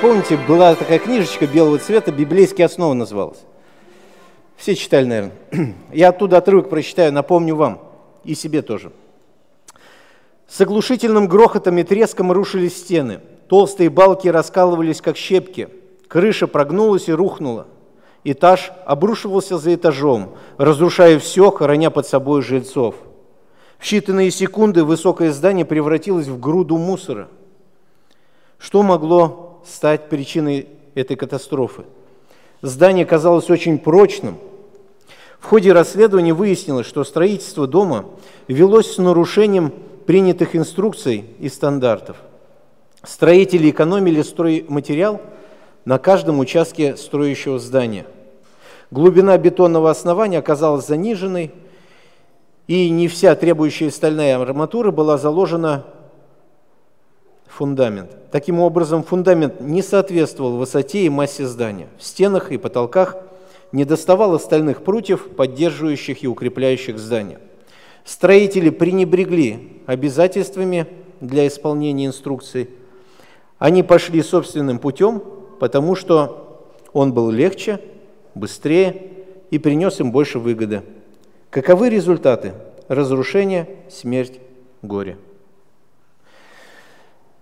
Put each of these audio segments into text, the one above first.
помните, была такая книжечка белого цвета, «Библейские основы» называлась. Все читали, наверное. Я оттуда отрывок прочитаю, напомню вам и себе тоже. С оглушительным грохотом и треском рушились стены. Толстые балки раскалывались, как щепки. Крыша прогнулась и рухнула. Этаж обрушивался за этажом, разрушая все, хороня под собой жильцов. В считанные секунды высокое здание превратилось в груду мусора. Что могло стать причиной этой катастрофы? Здание казалось очень прочным. В ходе расследования выяснилось, что строительство дома велось с нарушением принятых инструкций и стандартов. Строители экономили стройматериал – на каждом участке строящего здания. Глубина бетонного основания оказалась заниженной, и не вся требующая стальная арматура была заложена фундамент. Таким образом, фундамент не соответствовал высоте и массе здания. В стенах и потолках не доставало стальных прутьев, поддерживающих и укрепляющих здание. Строители пренебрегли обязательствами для исполнения инструкций. Они пошли собственным путем, потому что он был легче, быстрее и принес им больше выгоды. Каковы результаты? Разрушение, смерть, горе.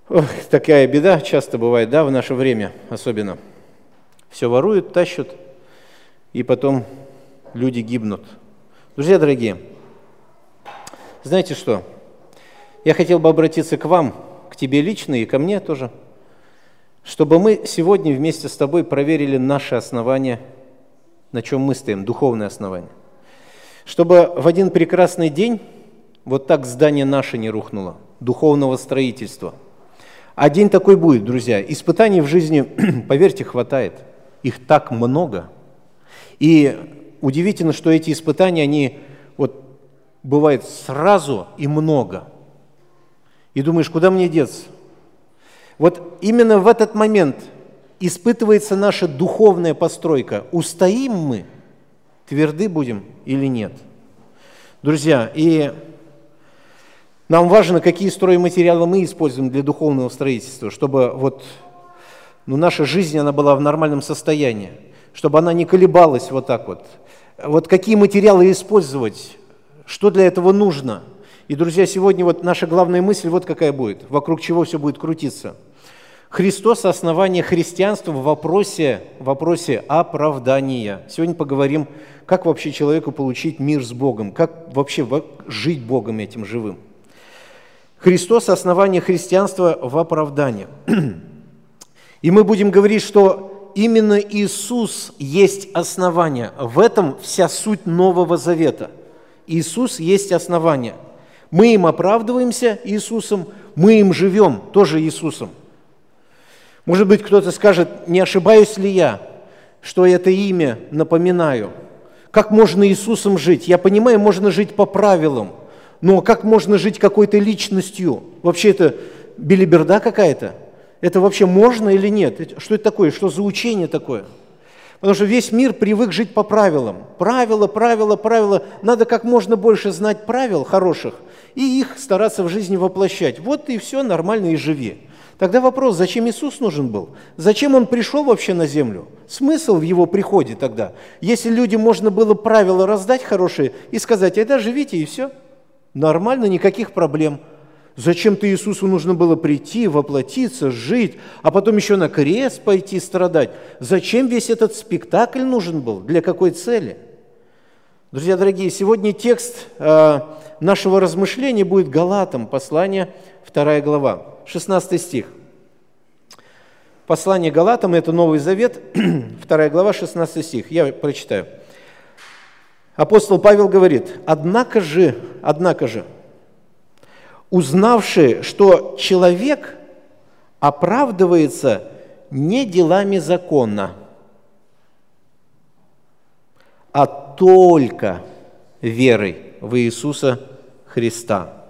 Ох, такая беда часто бывает, да, в наше время особенно. Все воруют, тащат, и потом люди гибнут. Друзья дорогие, знаете что? Я хотел бы обратиться к вам, к тебе лично и ко мне тоже – чтобы мы сегодня вместе с тобой проверили наши основания, на чем мы стоим, духовные основания. Чтобы в один прекрасный день вот так здание наше не рухнуло, духовного строительства. А день такой будет, друзья. Испытаний в жизни, поверьте, хватает. Их так много. И удивительно, что эти испытания, они вот бывают сразу и много. И думаешь, куда мне деться? Вот именно в этот момент испытывается наша духовная постройка. Устоим мы, тверды будем или нет. Друзья, и нам важно, какие стройматериалы мы используем для духовного строительства, чтобы вот, ну, наша жизнь она была в нормальном состоянии, чтобы она не колебалась вот так вот. Вот какие материалы использовать, что для этого нужно. И, друзья, сегодня вот наша главная мысль вот какая будет, вокруг чего все будет крутиться – Христос – основание христианства в вопросе, в вопросе оправдания. Сегодня поговорим, как вообще человеку получить мир с Богом, как вообще жить Богом этим живым. Христос – основание христианства в оправдании. И мы будем говорить, что именно Иисус есть основание. В этом вся суть Нового Завета. Иисус есть основание. Мы им оправдываемся Иисусом, мы им живем тоже Иисусом. Может быть, кто-то скажет, не ошибаюсь ли я, что это имя напоминаю? Как можно Иисусом жить? Я понимаю, можно жить по правилам, но как можно жить какой-то личностью? Вообще это билиберда какая-то? Это вообще можно или нет? Что это такое? Что за учение такое? Потому что весь мир привык жить по правилам. Правила, правила, правила. Надо как можно больше знать правил хороших и их стараться в жизни воплощать. Вот и все, нормально и живи. Тогда вопрос, зачем Иисус нужен был? Зачем Он пришел вообще на землю? Смысл в Его приходе тогда? Если людям можно было правила раздать хорошие и сказать, это живите и все. Нормально, никаких проблем. Зачем-то Иисусу нужно было прийти, воплотиться, жить, а потом еще на крест пойти страдать? Зачем весь этот спектакль нужен был? Для какой цели? Друзья дорогие, сегодня текст э, нашего размышления будет Галатам, послание 2 глава, 16 стих. Послание Галатам – это Новый Завет, 2 глава, 16 стих. Я прочитаю. Апостол Павел говорит, «Однако же, однако же, узнавши, что человек оправдывается не делами закона, а только верой в Иисуса Христа.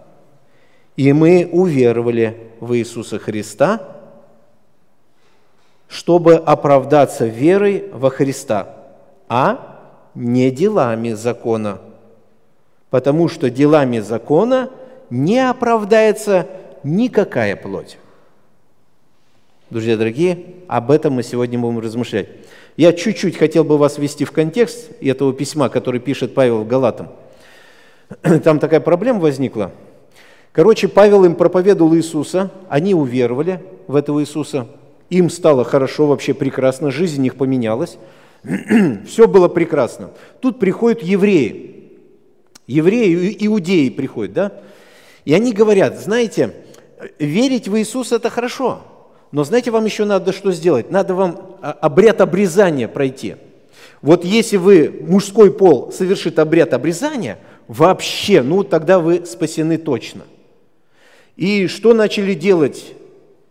И мы уверовали в Иисуса Христа, чтобы оправдаться верой во Христа, а не делами закона. Потому что делами закона не оправдается никакая плоть. Друзья дорогие, об этом мы сегодня будем размышлять. Я чуть-чуть хотел бы вас ввести в контекст этого письма, который пишет Павел Галатам. Там такая проблема возникла. Короче, Павел им проповедовал Иисуса, они уверовали в этого Иисуса, им стало хорошо, вообще прекрасно, жизнь их поменялась, все было прекрасно. Тут приходят евреи, евреи, иудеи приходят, да, и они говорят, знаете, верить в Иисуса – это хорошо, но знаете, вам еще надо что сделать? Надо вам обряд обрезания пройти. Вот если вы, мужской пол, совершит обряд обрезания, вообще, ну тогда вы спасены точно. И что начали делать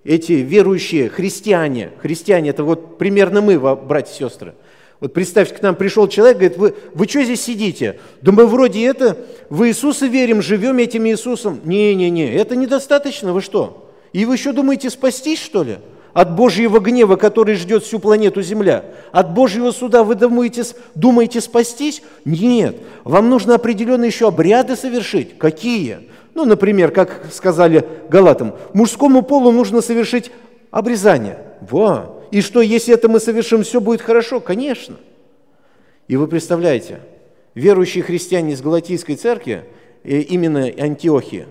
эти верующие христиане? Христиане, это вот примерно мы, братья и сестры – вот представьте, к нам пришел человек, говорит, вы, вы что здесь сидите? Да мы вроде это, в Иисуса верим, живем этим Иисусом. Не-не-не, это недостаточно, вы что? И вы еще думаете спастись, что ли? От Божьего гнева, который ждет всю планету Земля? От Божьего суда вы думаете, думаете спастись? Нет, вам нужно определенные еще обряды совершить. Какие? Ну, например, как сказали галатам, мужскому полу нужно совершить обрезание. Во, и что, если это мы совершим, все будет хорошо? Конечно. И вы представляете, верующие христиане из Галатийской церкви, э, именно Антиохии,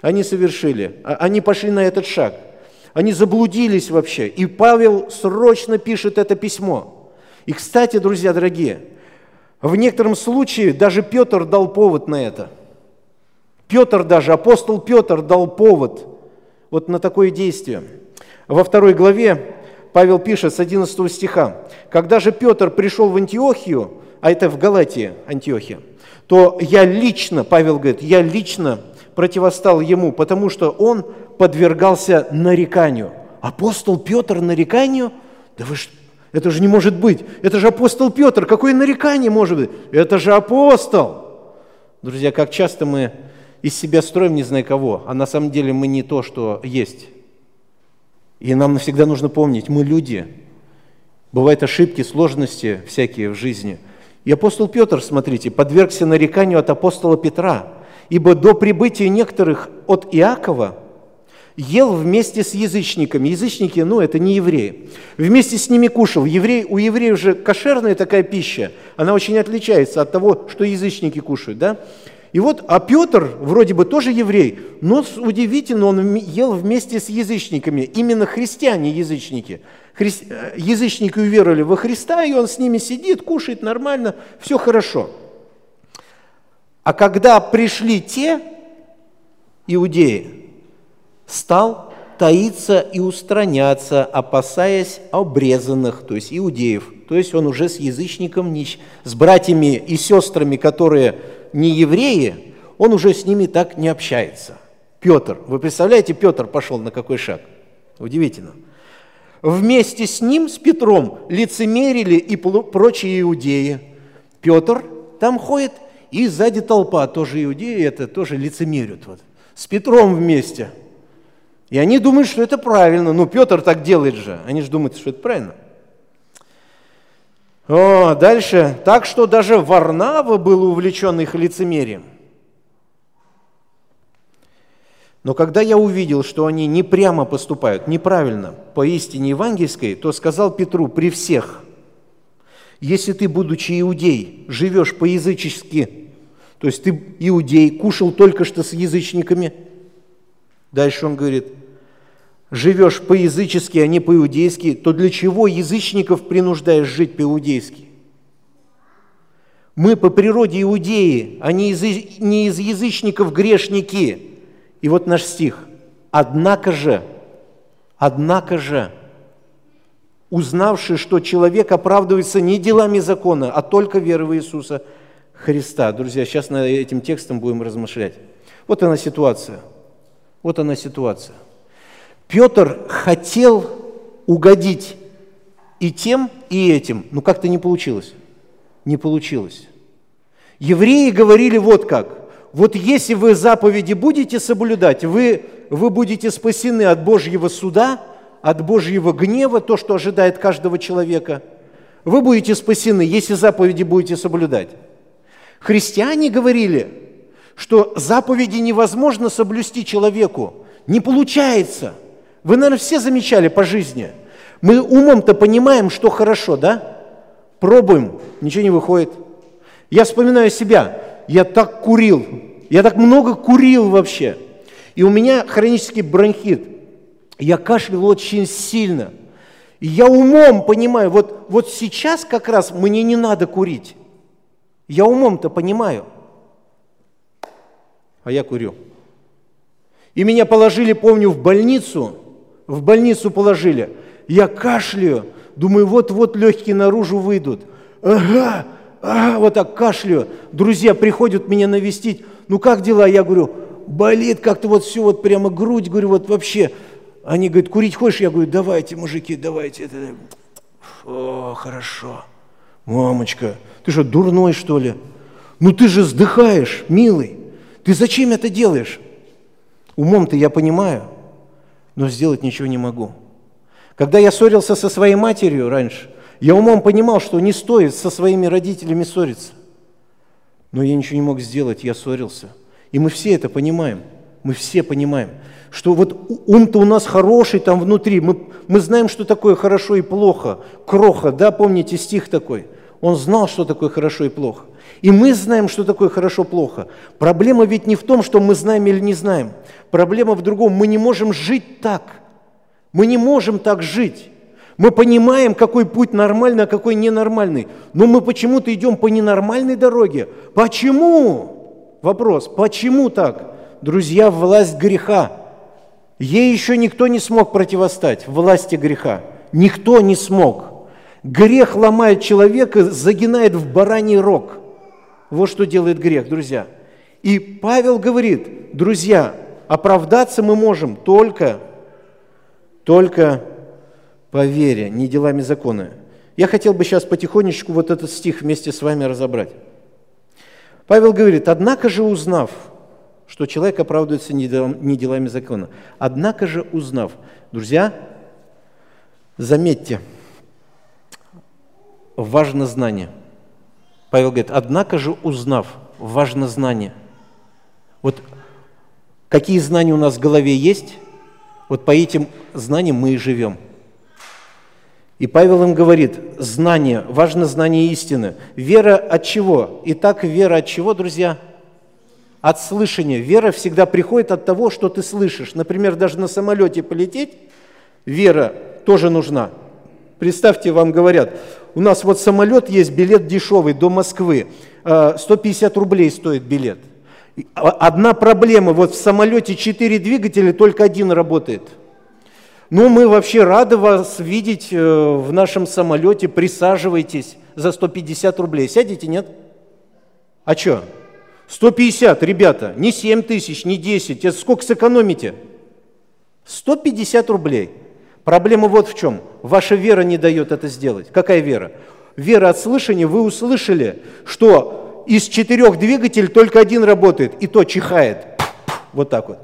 они совершили, а, они пошли на этот шаг. Они заблудились вообще. И Павел срочно пишет это письмо. И, кстати, друзья дорогие, в некотором случае даже Петр дал повод на это. Петр даже, апостол Петр дал повод вот на такое действие. Во второй главе Павел пишет с 11 стиха, «Когда же Петр пришел в Антиохию, а это в Галатии, Антиохия, то я лично, Павел говорит, я лично противостал ему, потому что он подвергался нареканию. Апостол Петр нареканию? Да вы что? Это же не может быть. Это же апостол Петр. Какое нарекание может быть? Это же апостол. Друзья, как часто мы из себя строим не знаю кого, а на самом деле мы не то, что есть. И нам всегда нужно помнить, мы люди. Бывают ошибки, сложности всякие в жизни. И апостол Петр, смотрите, подвергся нареканию от апостола Петра, ибо до прибытия некоторых от Иакова ел вместе с язычниками. Язычники, ну, это не евреи. Вместе с ними кушал. Еврей, у евреев же кошерная такая пища, она очень отличается от того, что язычники кушают, да? И вот, а Петр, вроде бы тоже еврей, но удивительно, он ел вместе с язычниками, именно христиане-язычники. Хри... Э, язычники уверовали во Христа, и он с ними сидит, кушает нормально, все хорошо. А когда пришли те иудеи, стал таиться и устраняться, опасаясь обрезанных, то есть иудеев. То есть он уже с язычником, с братьями и сестрами, которые не евреи, он уже с ними так не общается. Петр, вы представляете, Петр пошел на какой шаг? Удивительно. Вместе с ним, с Петром, лицемерили и прочие иудеи. Петр там ходит, и сзади толпа, тоже иудеи, это тоже лицемерят. Вот. С Петром вместе. И они думают, что это правильно. Ну, Петр так делает же. Они же думают, что это правильно. О, дальше. Так что даже Варнава был увлечен их лицемерием. Но когда я увидел, что они не прямо поступают, неправильно, по истине евангельской, то сказал Петру при всех, если ты, будучи иудей, живешь по-язычески, то есть ты иудей, кушал только что с язычниками, дальше он говорит – живешь по-язычески, а не по-иудейски, то для чего язычников принуждаешь жить по-иудейски? Мы по природе иудеи, а не из, не из язычников грешники. И вот наш стих. Однако же, однако же, узнавший, что человек оправдывается не делами закона, а только верой в Иисуса Христа. Друзья, сейчас над этим текстом будем размышлять. Вот она ситуация. Вот она ситуация. Петр хотел угодить и тем, и этим, но как-то не получилось. Не получилось. Евреи говорили вот как. Вот если вы заповеди будете соблюдать, вы, вы будете спасены от Божьего суда, от Божьего гнева, то, что ожидает каждого человека. Вы будете спасены, если заповеди будете соблюдать. Христиане говорили, что заповеди невозможно соблюсти человеку. Не получается – Вы, наверное, все замечали по жизни. Мы умом-то понимаем, что хорошо, да? Пробуем, ничего не выходит. Я вспоминаю себя. Я так курил. Я так много курил вообще. И у меня хронический бронхит. Я кашлял очень сильно. И я умом понимаю, вот, вот сейчас как раз мне не надо курить. Я умом-то понимаю. А я курю. И меня положили, помню, в больницу. В больницу положили. Я кашляю. Думаю, вот-вот легкие наружу выйдут. Ага, ага, вот так кашляю. Друзья приходят меня навестить. Ну как дела? Я говорю, болит как-то вот все, вот прямо грудь, говорю, вот вообще. Они говорят, курить хочешь? Я говорю, давайте, мужики, давайте. О, хорошо. Мамочка, ты что, дурной, что ли? Ну ты же вздыхаешь, милый. Ты зачем это делаешь? Умом-то я понимаю, но сделать ничего не могу. Когда я ссорился со своей матерью раньше, я умом понимал, что не стоит со своими родителями ссориться. Но я ничего не мог сделать, я ссорился. И мы все это понимаем. Мы все понимаем, что вот ум-то у нас хороший там внутри. Мы, мы знаем, что такое хорошо и плохо. Кроха, да, помните стих такой? Он знал, что такое хорошо и плохо. И мы знаем, что такое хорошо-плохо. Проблема ведь не в том, что мы знаем или не знаем. Проблема в другом. Мы не можем жить так. Мы не можем так жить. Мы понимаем, какой путь нормальный, а какой ненормальный. Но мы почему-то идем по ненормальной дороге. Почему? Вопрос. Почему так? Друзья, власть греха. Ей еще никто не смог противостать, власти греха. Никто не смог. Грех ломает человека, загинает в бараний рог – вот что делает грех, друзья. И Павел говорит, друзья, оправдаться мы можем только, только по вере, не делами закона. Я хотел бы сейчас потихонечку вот этот стих вместе с вами разобрать. Павел говорит, однако же узнав, что человек оправдывается не делами закона, однако же узнав, друзья, заметьте, важно знание – Павел говорит, однако же узнав, важно знание. Вот какие знания у нас в голове есть, вот по этим знаниям мы и живем. И Павел им говорит, знание, важно знание истины. Вера от чего? Итак, вера от чего, друзья? От слышания. Вера всегда приходит от того, что ты слышишь. Например, даже на самолете полететь, вера тоже нужна. Представьте, вам говорят, у нас вот самолет есть, билет дешевый до Москвы, 150 э, рублей стоит билет. А, одна проблема, вот в самолете 4 двигателя, только один работает. Ну, мы вообще рады вас видеть э, в нашем самолете, присаживайтесь за 150 рублей. Сядете, нет? А что? 150, ребята, не 7 тысяч, не 10, это сколько сэкономите? 150 рублей – Проблема вот в чем. Ваша вера не дает это сделать. Какая вера? Вера от слышания. Вы услышали, что из четырех двигателей только один работает, и то чихает. Вот так вот.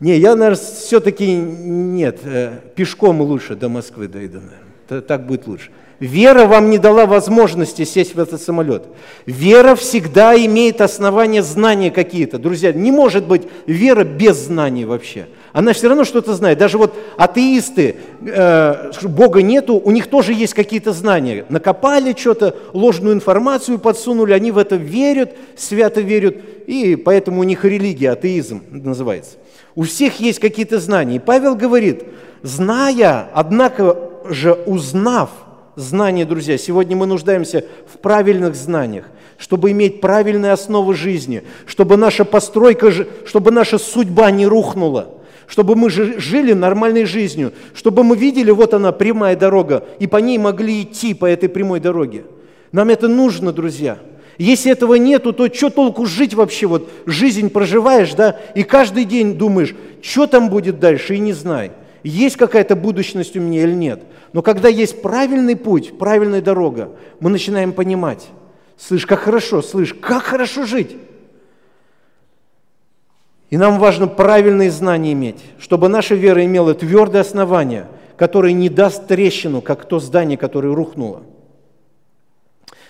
Не, я, наверное, все-таки нет. Э, пешком лучше до Москвы дойду. Так будет лучше. Вера вам не дала возможности сесть в этот самолет. Вера всегда имеет основания знания какие-то. Друзья, не может быть вера без знаний вообще она все равно что-то знает. Даже вот атеисты, э, Бога нету, у них тоже есть какие-то знания. Накопали что-то, ложную информацию подсунули, они в это верят, свято верят, и поэтому у них религия, атеизм называется. У всех есть какие-то знания. И Павел говорит, зная, однако же узнав, знания, друзья, сегодня мы нуждаемся в правильных знаниях, чтобы иметь правильные основы жизни, чтобы наша постройка, чтобы наша судьба не рухнула – чтобы мы жили нормальной жизнью, чтобы мы видели, вот она, прямая дорога, и по ней могли идти по этой прямой дороге. Нам это нужно, друзья. Если этого нету, то что толку жить вообще? Вот жизнь проживаешь, да, и каждый день думаешь, что там будет дальше, и не знай, есть какая-то будущность у меня или нет. Но когда есть правильный путь, правильная дорога, мы начинаем понимать, слышь, как хорошо, слышь, как хорошо жить. И нам важно правильные знания иметь, чтобы наша вера имела твердое основание, которое не даст трещину, как то здание, которое рухнуло.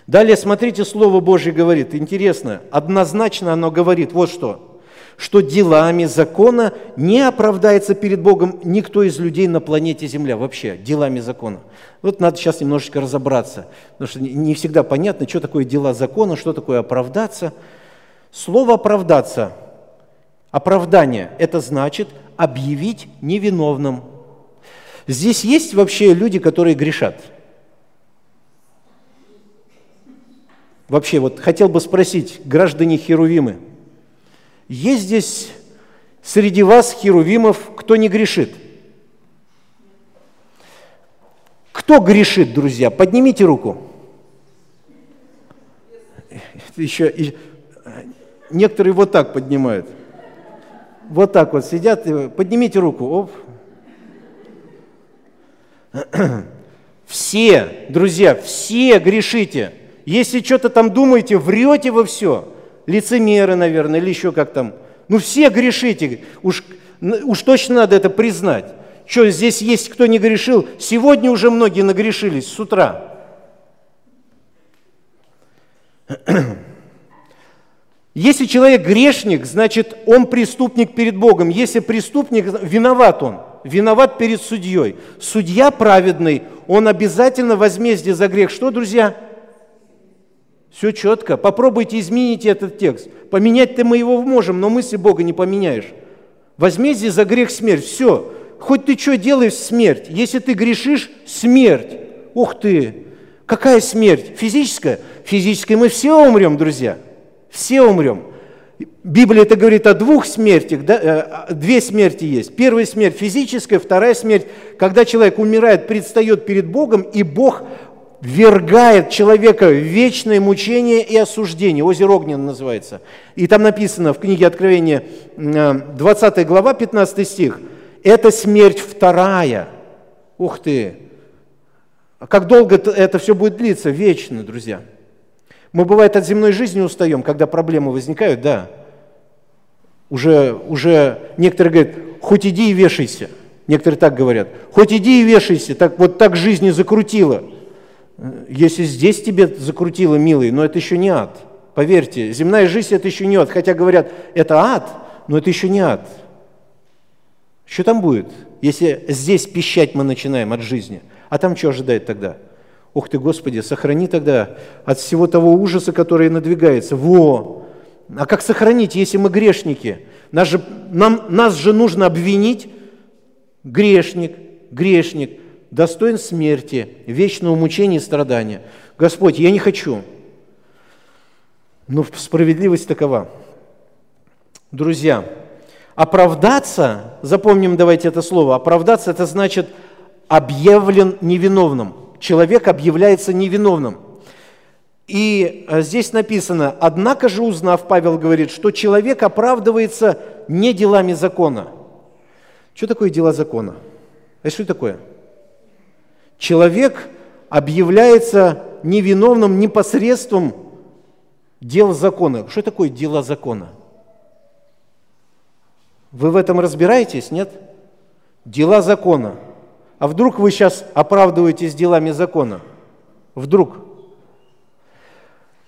Далее, смотрите, Слово Божье говорит, интересно, однозначно оно говорит вот что, что делами закона не оправдается перед Богом никто из людей на планете Земля вообще, делами закона. Вот надо сейчас немножечко разобраться, потому что не всегда понятно, что такое дела закона, что такое оправдаться. Слово «оправдаться», оправдание – это значит объявить невиновным. Здесь есть вообще люди, которые грешат – Вообще, вот хотел бы спросить, граждане Херувимы, есть здесь среди вас, Херувимов, кто не грешит? Кто грешит, друзья? Поднимите руку. Еще, некоторые вот так поднимают. Вот так вот сидят. Поднимите руку. Оп. Все, друзья, все грешите. Если что-то там думаете, врете вы все. Лицемеры, наверное, или еще как там. Ну все грешите, уж, уж точно надо это признать. Что, здесь есть кто не грешил? Сегодня уже многие нагрешились с утра. Если человек грешник, значит, он преступник перед Богом. Если преступник, виноват он, виноват перед судьей. Судья праведный, он обязательно возмездие за грех. Что, друзья? Все четко. Попробуйте изменить этот текст. Поменять-то мы его можем, но мысли Бога не поменяешь. Возмездие за грех смерть. Все. Хоть ты что делаешь, смерть. Если ты грешишь, смерть. Ух ты! Какая смерть? Физическая? Физическая мы все умрем, друзья. Все умрем. Библия это говорит о двух смертях, да? Э, две смерти есть. Первая смерть физическая, вторая смерть, когда человек умирает, предстает перед Богом, и Бог ввергает человека в вечное мучение и осуждение. Озеро Огненно называется. И там написано в книге Откровения, 20 э, глава, 15 стих. Это смерть вторая. Ух ты! Как долго это все будет длиться? Вечно, друзья. Мы, бывает, от земной жизни устаем, когда проблемы возникают, да. Уже, уже некоторые говорят, хоть иди и вешайся. Некоторые так говорят, хоть иди и вешайся, так, вот так жизнь и закрутила. Если здесь тебе закрутило, милый, но это еще не ад. Поверьте, земная жизнь – это еще не ад. Хотя говорят, это ад, но это еще не ад. Что там будет, если здесь пищать мы начинаем от жизни? А там что ожидает тогда? Ух ты, Господи, сохрани тогда от всего того ужаса, который надвигается. Во! А как сохранить, если мы грешники? Нас же, нам, нас же нужно обвинить. Грешник, грешник достоин смерти, вечного мучения и страдания. Господь, я не хочу. Но справедливость такова. Друзья, оправдаться, запомним давайте это слово, оправдаться это значит объявлен невиновным. Человек объявляется невиновным. И э, здесь написано, однако же узнав, Павел говорит, что человек оправдывается не делами закона. Что такое дела закона? Это что такое? Человек объявляется невиновным непосредством дел закона. Что такое дела закона? Вы в этом разбираетесь, нет? Дела закона. А вдруг вы сейчас оправдываетесь делами закона? Вдруг?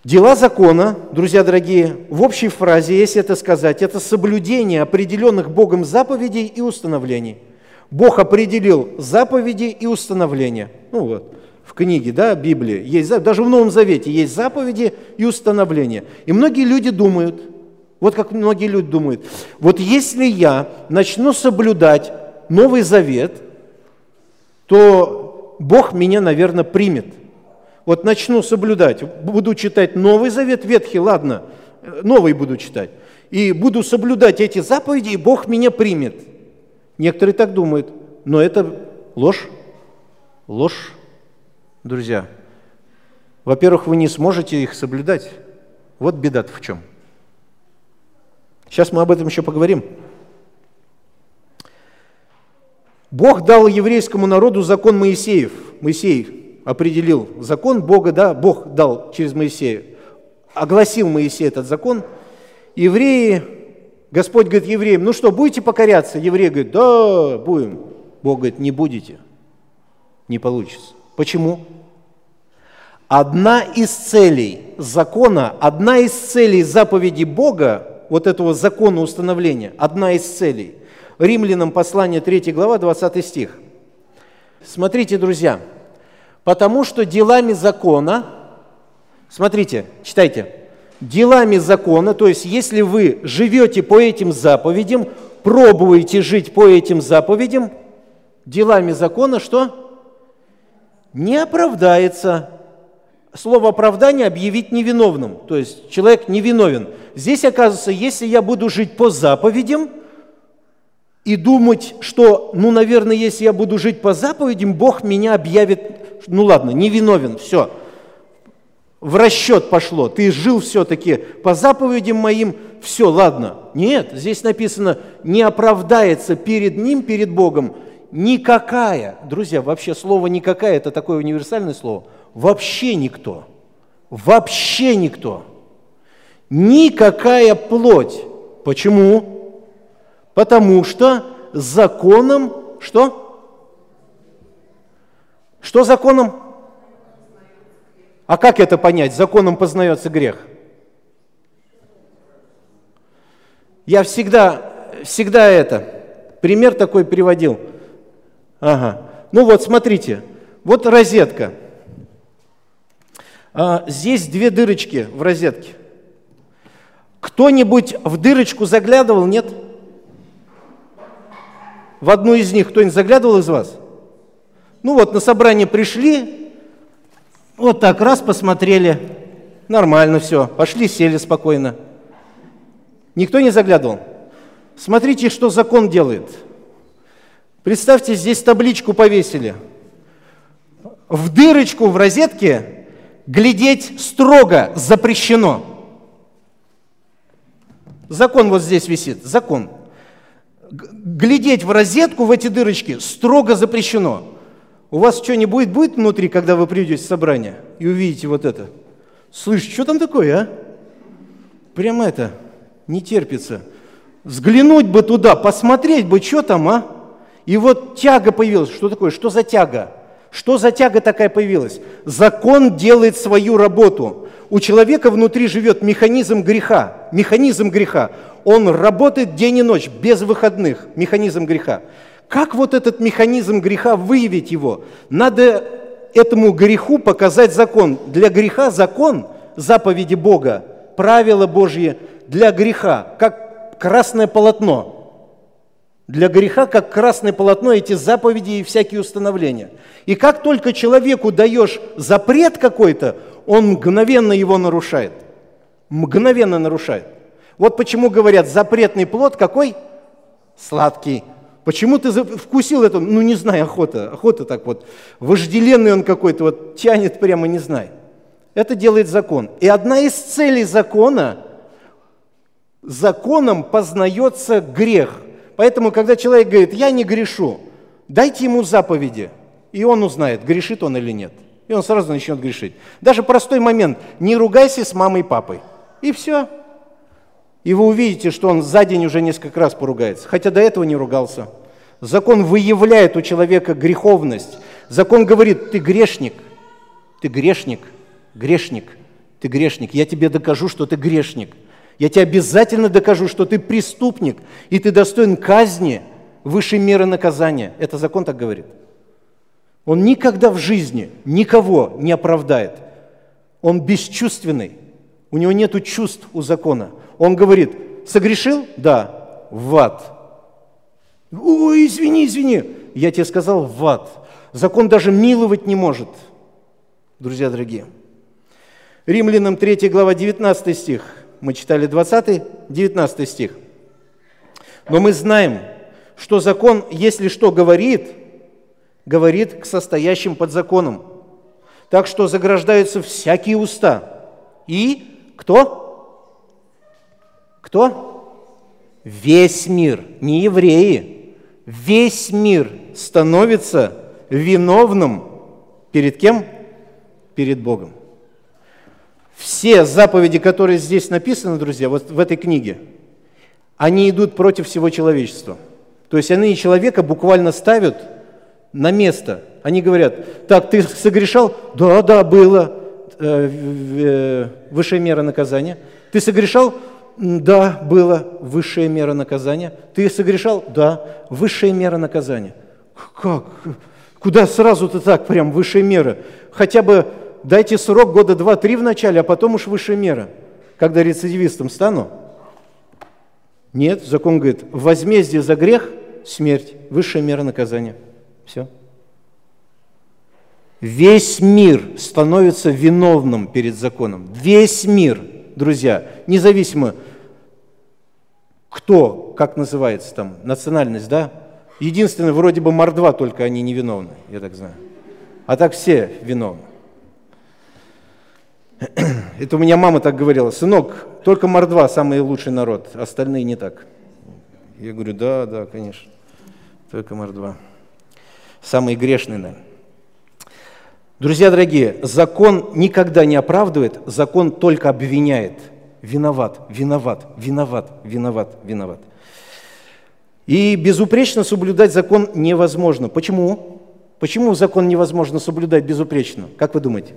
Дела закона, друзья дорогие, в общей фразе, если это сказать, это соблюдение определенных Богом заповедей и установлений – Бог определил заповеди и установления. Ну вот, в книге, да, Библии, есть, даже в Новом Завете есть заповеди и установления. И многие люди думают, вот как многие люди думают, вот если я начну соблюдать Новый Завет, то Бог меня, наверное, примет. Вот начну соблюдать, буду читать Новый Завет, Ветхий, ладно, новый буду читать, и буду соблюдать эти заповеди, и Бог меня примет – Некоторые так думают, но это ложь. Ложь, друзья. Во-первых, вы не сможете их соблюдать. Вот беда в чем. Сейчас мы об этом еще поговорим. Бог дал еврейскому народу закон Моисеев. Моисей определил закон Бога, да, Бог дал через Моисея. Огласил Моисей этот закон. Евреи Господь говорит евреям, ну что, будете покоряться? Евреи говорят, да, будем. Бог говорит, не будете, не получится. Почему? Одна из целей закона, одна из целей заповеди Бога вот этого закона установления, одна из целей. Римлянам послание 3 глава, 20 стих. Смотрите, друзья, потому что делами закона, смотрите, читайте, делами закона, то есть если вы живете по этим заповедям, пробуете жить по этим заповедям, делами закона что? Не оправдается. Слово оправдание объявить невиновным, то есть человек невиновен. Здесь оказывается, если я буду жить по заповедям и думать, что, ну, наверное, если я буду жить по заповедям, Бог меня объявит, ну ладно, невиновен, все – в расчет пошло, ты жил все-таки по заповедям моим, все, ладно. Нет, здесь написано, не оправдается перед ним, перед Богом, никакая, друзья, вообще слово никакая, это такое универсальное слово, вообще никто, вообще никто, никакая плоть. Почему? Потому что законом, что? Что законом? А как это понять? Законом познается грех. Я всегда, всегда это, пример такой приводил. Ага. Ну вот, смотрите, вот розетка. А, здесь две дырочки в розетке. Кто-нибудь в дырочку заглядывал, нет? В одну из них кто-нибудь заглядывал из вас? Ну вот, на собрание пришли, вот так раз посмотрели, нормально все, пошли, сели спокойно. Никто не заглядывал. Смотрите, что закон делает. Представьте, здесь табличку повесили. В дырочку в розетке глядеть строго запрещено. Закон вот здесь висит, закон. Глядеть в розетку, в эти дырочки, строго запрещено. У вас что-нибудь будет внутри, когда вы придете в собрание и увидите вот это? Слышь, что там такое, а? Прямо это, не терпится. Взглянуть бы туда, посмотреть бы, что там, а? И вот тяга появилась. Что такое? Что за тяга? Что за тяга такая появилась? Закон делает свою работу. У человека внутри живет механизм греха. Механизм греха. Он работает день и ночь, без выходных. Механизм греха. Как вот этот механизм греха выявить его? Надо этому греху показать закон. Для греха закон, заповеди Бога, правила Божьи для греха, как красное полотно. Для греха, как красное полотно, эти заповеди и всякие установления. И как только человеку даешь запрет какой-то, он мгновенно его нарушает. Мгновенно нарушает. Вот почему говорят, запретный плод какой? Сладкий. Почему ты вкусил это? Ну, не знаю, охота. Охота так вот. Вожделенный он какой-то, вот тянет прямо, не знаю. Это делает закон. И одна из целей закона, законом познается грех. Поэтому, когда человек говорит, я не грешу, дайте ему заповеди, и он узнает, грешит он или нет. И он сразу начнет грешить. Даже простой момент, не ругайся с мамой и папой. И все. И вы увидите, что он за день уже несколько раз поругается, хотя до этого не ругался. Закон выявляет у человека греховность. Закон говорит, ты грешник, ты грешник, грешник, ты грешник. Я тебе докажу, что ты грешник. Я тебе обязательно докажу, что ты преступник, и ты достоин казни высшей меры наказания. Это закон так говорит. Он никогда в жизни никого не оправдает. Он бесчувственный. У него нет чувств у закона. Он говорит, согрешил? Да, в ад. Ой, извини, извини. Я тебе сказал, в ад. Закон даже миловать не может. Друзья дорогие. Римлянам 3 глава 19 стих. Мы читали 20, 19 стих. Но мы знаем, что закон, если что говорит, говорит к состоящим под законом. Так что заграждаются всякие уста. И кто? Кто? Весь мир, не евреи. Весь мир становится виновным перед кем? Перед Богом. Все заповеди, которые здесь написаны, друзья, вот в этой книге, они идут против всего человечества. То есть они человека буквально ставят на место. Они говорят, так, ты согрешал? Да, да, было. Э, э, высшая мера наказания. Ты согрешал? Да, было высшая мера наказания. Ты согрешал? Да, высшая мера наказания. Как? Куда сразу-то так, прям высшая мера? Хотя бы дайте срок года два-три в начале, а потом уж высшая мера. Когда рецидивистом стану? Нет, закон говорит, возмездие за грех – смерть, высшая мера наказания. Все. Весь мир становится виновным перед законом. Весь мир, друзья, независимо, кто, как называется там, национальность, да? Единственное, вроде бы мордва, только они невиновны, я так знаю. А так все виновны. Это у меня мама так говорила, сынок, только мордва самый лучший народ, остальные не так. Я говорю, да, да, конечно, только мордва. Самый грешный, наверное. Друзья дорогие, закон никогда не оправдывает, закон только обвиняет. Виноват, виноват, виноват, виноват, виноват. И безупречно соблюдать закон невозможно. Почему? Почему закон невозможно соблюдать безупречно? Как вы думаете?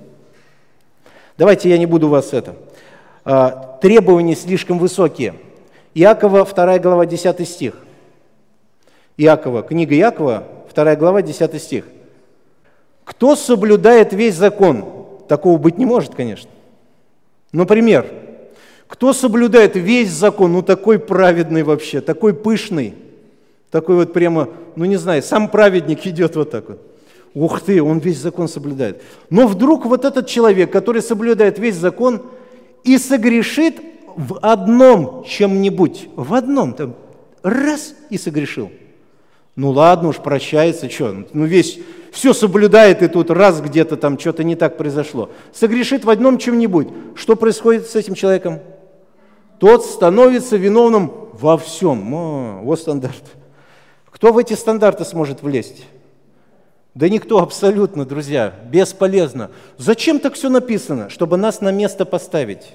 Давайте я не буду вас это. А, требования слишком высокие. Иакова, 2 глава, 10 стих. Иакова, книга Иакова, 2 глава, 10 стих. Кто соблюдает весь закон? Такого быть не может, конечно. Например, кто соблюдает весь закон, ну такой праведный вообще, такой пышный, такой вот прямо, ну не знаю, сам праведник идет вот так вот. Ух ты, он весь закон соблюдает. Но вдруг вот этот человек, который соблюдает весь закон и согрешит в одном чем-нибудь, в одном, там, раз и согрешил. Ну ладно уж, прощается, что, ну весь все соблюдает, и тут раз где-то там что-то не так произошло. Согрешит в одном чем-нибудь. Что происходит с этим человеком? Тот становится виновным во всем. О, вот стандарт. Кто в эти стандарты сможет влезть? Да никто абсолютно, друзья, бесполезно. Зачем так все написано? Чтобы нас на место поставить.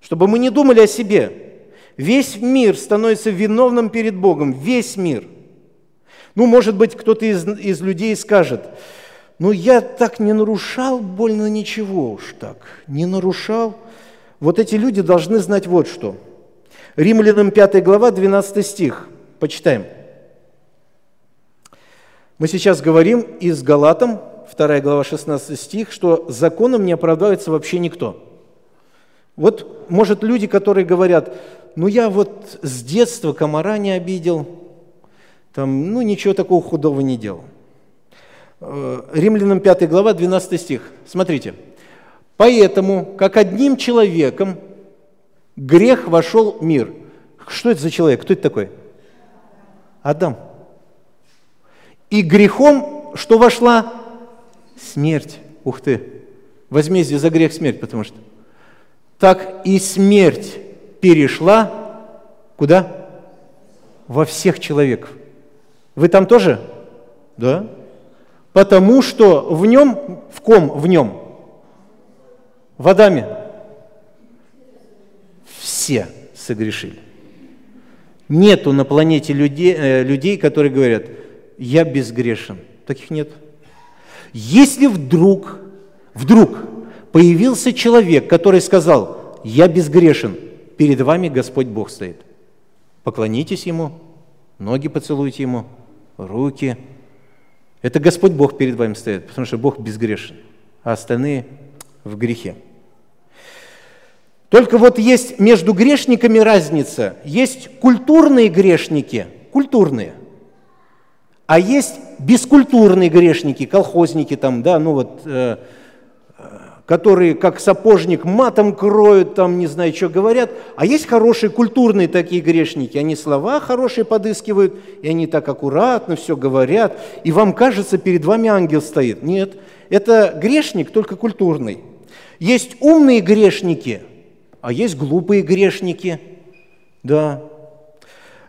Чтобы мы не думали о себе. Весь мир становится виновным перед Богом. Весь мир – ну, может быть, кто-то из, из людей скажет, ну, я так не нарушал больно ничего уж так, не нарушал. Вот эти люди должны знать вот что. Римлянам 5 глава, 12 стих. Почитаем. Мы сейчас говорим из Галатам, 2 глава, 16 стих, что законом не оправдывается вообще никто. Вот, может, люди, которые говорят, ну я вот с детства комара не обидел, там, ну, ничего такого худого не делал. Э, Римлянам 5 глава, 12 стих. Смотрите. «Поэтому, как одним человеком грех вошел в мир». Что это за человек? Кто это такой? Адам. И грехом что вошла? Смерть. Ух ты. Возмездие за грех смерть, потому что. Так и смерть перешла куда? Во всех человеков. Вы там тоже? Да. Потому что в нем, в ком в нем? В Адаме. Все согрешили. Нету на планете людей, э, людей, которые говорят, я безгрешен. Таких нет. Если вдруг, вдруг появился человек, который сказал, я безгрешен, перед вами Господь Бог стоит. Поклонитесь Ему, ноги поцелуйте Ему, руки. Это Господь Бог перед вами стоит, потому что Бог безгрешен, а остальные в грехе. Только вот есть между грешниками разница. Есть культурные грешники, культурные, а есть бескультурные грешники, колхозники там, да, ну вот э, которые как сапожник матом кроют, там не знаю, что говорят. А есть хорошие культурные такие грешники, они слова хорошие подыскивают, и они так аккуратно все говорят, и вам кажется, перед вами ангел стоит. Нет, это грешник, только культурный. Есть умные грешники, а есть глупые грешники. Да.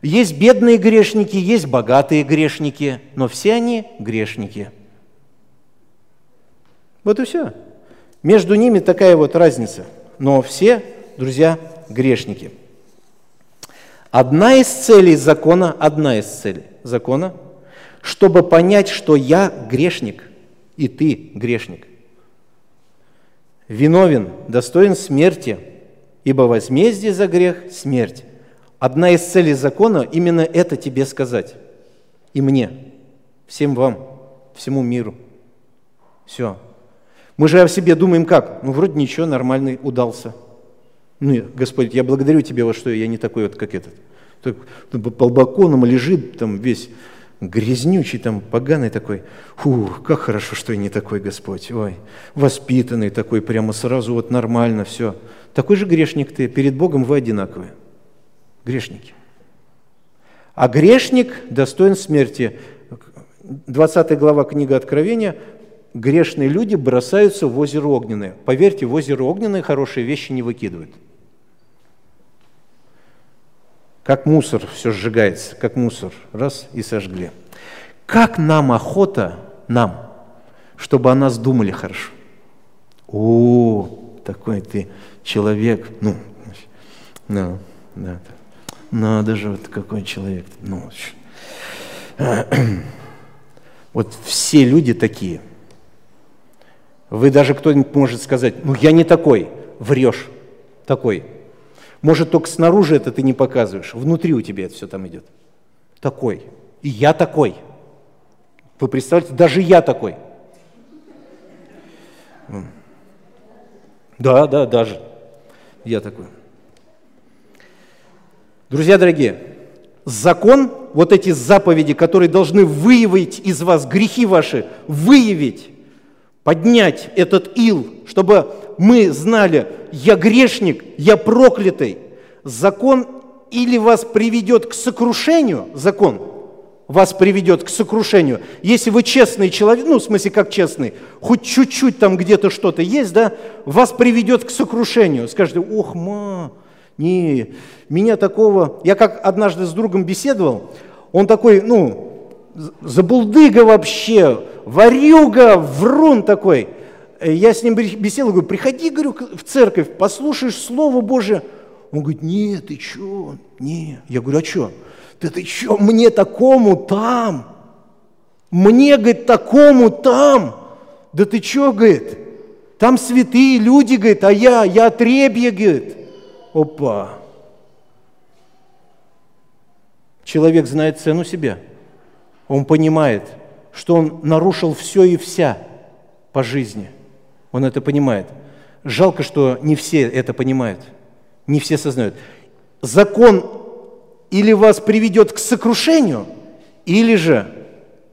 Есть бедные грешники, есть богатые грешники, но все они грешники. Вот и все. Между ними такая вот разница. Но все, друзья, грешники. Одна из целей закона, одна из целей закона, чтобы понять, что я грешник, и ты грешник. Виновен, достоин смерти, ибо возмездие за грех – смерть. Одна из целей закона – именно это тебе сказать. И мне, всем вам, всему миру. Все. Мы же о себе думаем как? Ну, вроде ничего, нормальный, удался. Ну, Господь, я благодарю Тебя, вот что я не такой вот, как этот. Так, по балконам лежит там весь грязнючий, там поганый такой. Фух, как хорошо, что я не такой, Господь. Ой, воспитанный такой, прямо сразу вот нормально все. Такой же грешник ты, перед Богом вы одинаковые. Грешники. А грешник достоин смерти. 20 глава книга Откровения. Грешные люди бросаются в озеро Огненное. Поверьте, в озеро Огненное хорошие вещи не выкидывают. Как мусор все сжигается, как мусор. Раз и сожгли. Как нам охота, нам, чтобы о нас думали хорошо. О, такой ты человек, ну, ну, да, надо же, вот какой человек. Ну, вот все люди такие. Вы даже кто-нибудь может сказать, ну я не такой, врешь, такой. Может, только снаружи это ты не показываешь, внутри у тебя это все там идет. Такой. И я такой. Вы представляете, даже я такой. Да, да, даже. Я такой. Друзья дорогие, закон, вот эти заповеди, которые должны выявить из вас грехи ваши, выявить, поднять этот ил, чтобы мы знали, я грешник, я проклятый. Закон или вас приведет к сокрушению, закон вас приведет к сокрушению. Если вы честный человек, ну, в смысле, как честный, хоть чуть-чуть там где-то что-то есть, да, вас приведет к сокрушению. Скажете, ох, ма, не, меня такого... Я как однажды с другом беседовал, он такой, ну, забулдыга вообще, варюга, врун такой. Я с ним беседовал, говорю, приходи, говорю, в церковь, послушаешь Слово Божие. Он говорит, нет, ты что? Не. Я говорю, а что? Да ты что, мне такому там? Мне, говорит, такому там? Да ты что, говорит? Там святые люди, говорит, а я, я отребье, говорит. Опа! Человек знает цену себя. Он понимает, что он нарушил все и вся по жизни. Он это понимает. Жалко, что не все это понимают, не все сознают. Закон или вас приведет к сокрушению, или же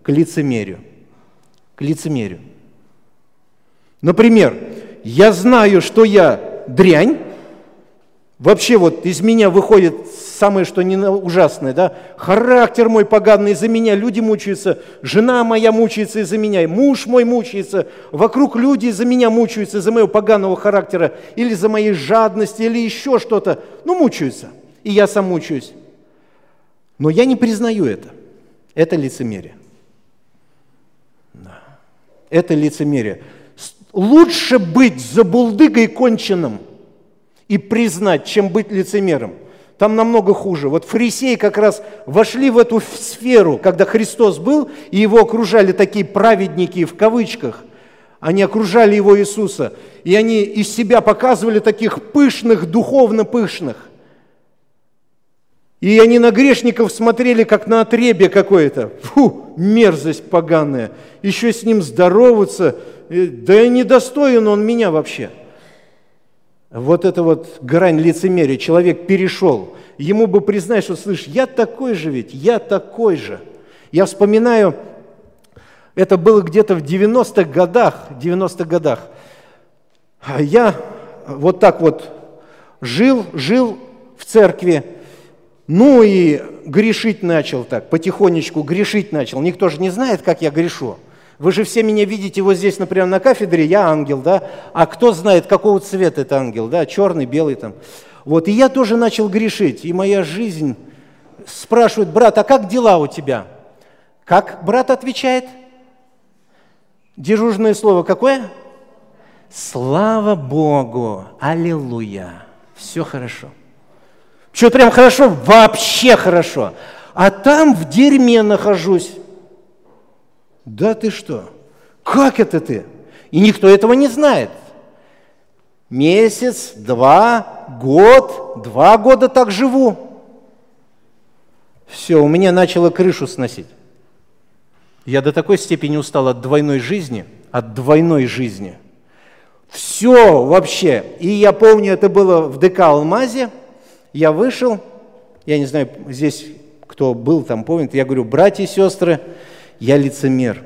к лицемерию. К лицемерию. Например, я знаю, что я дрянь, Вообще вот из меня выходит самое, что не ужасное, да? Характер мой поганый из-за меня, люди мучаются, жена моя мучается из-за меня, муж мой мучается, вокруг люди из-за меня мучаются, из-за моего поганого характера, или из-за моей жадности, или еще что-то. Ну, мучаются. И я сам мучаюсь. Но я не признаю это. Это лицемерие. Да. Это лицемерие. Лучше быть забулдыгой конченным – и признать, чем быть лицемером. Там намного хуже. Вот фарисеи как раз вошли в эту сферу, когда Христос был, и его окружали такие праведники в кавычках. Они окружали его Иисуса, и они из себя показывали таких пышных, духовно пышных. И они на грешников смотрели, как на отребе какое-то. Фу, мерзость поганая. Еще с ним здороваться. Да и недостоин он меня вообще – вот это вот грань лицемерия, человек перешел, ему бы признать, что, слышь, я такой же ведь, я такой же. Я вспоминаю, это было где-то в 90-х годах, 90-х годах. Я вот так вот жил, жил в церкви, ну и грешить начал так, потихонечку грешить начал. Никто же не знает, как я грешу. Вы же все меня видите вот здесь, например, на кафедре, я ангел, да? А кто знает, какого цвета это ангел, да? Черный, белый там. Вот, и я тоже начал грешить, и моя жизнь спрашивает, брат, а как дела у тебя? Как брат отвечает? Дежурное слово какое? Слава Богу, аллилуйя, все хорошо. Что прям хорошо? Вообще хорошо. А там в дерьме нахожусь. Да ты что? Как это ты? И никто этого не знает. Месяц, два, год, два года так живу. Все, у меня начало крышу сносить. Я до такой степени устал от двойной жизни, от двойной жизни. Все вообще. И я помню, это было в ДК «Алмазе». Я вышел, я не знаю, здесь кто был, там помнит, я говорю, братья и сестры, я лицемер.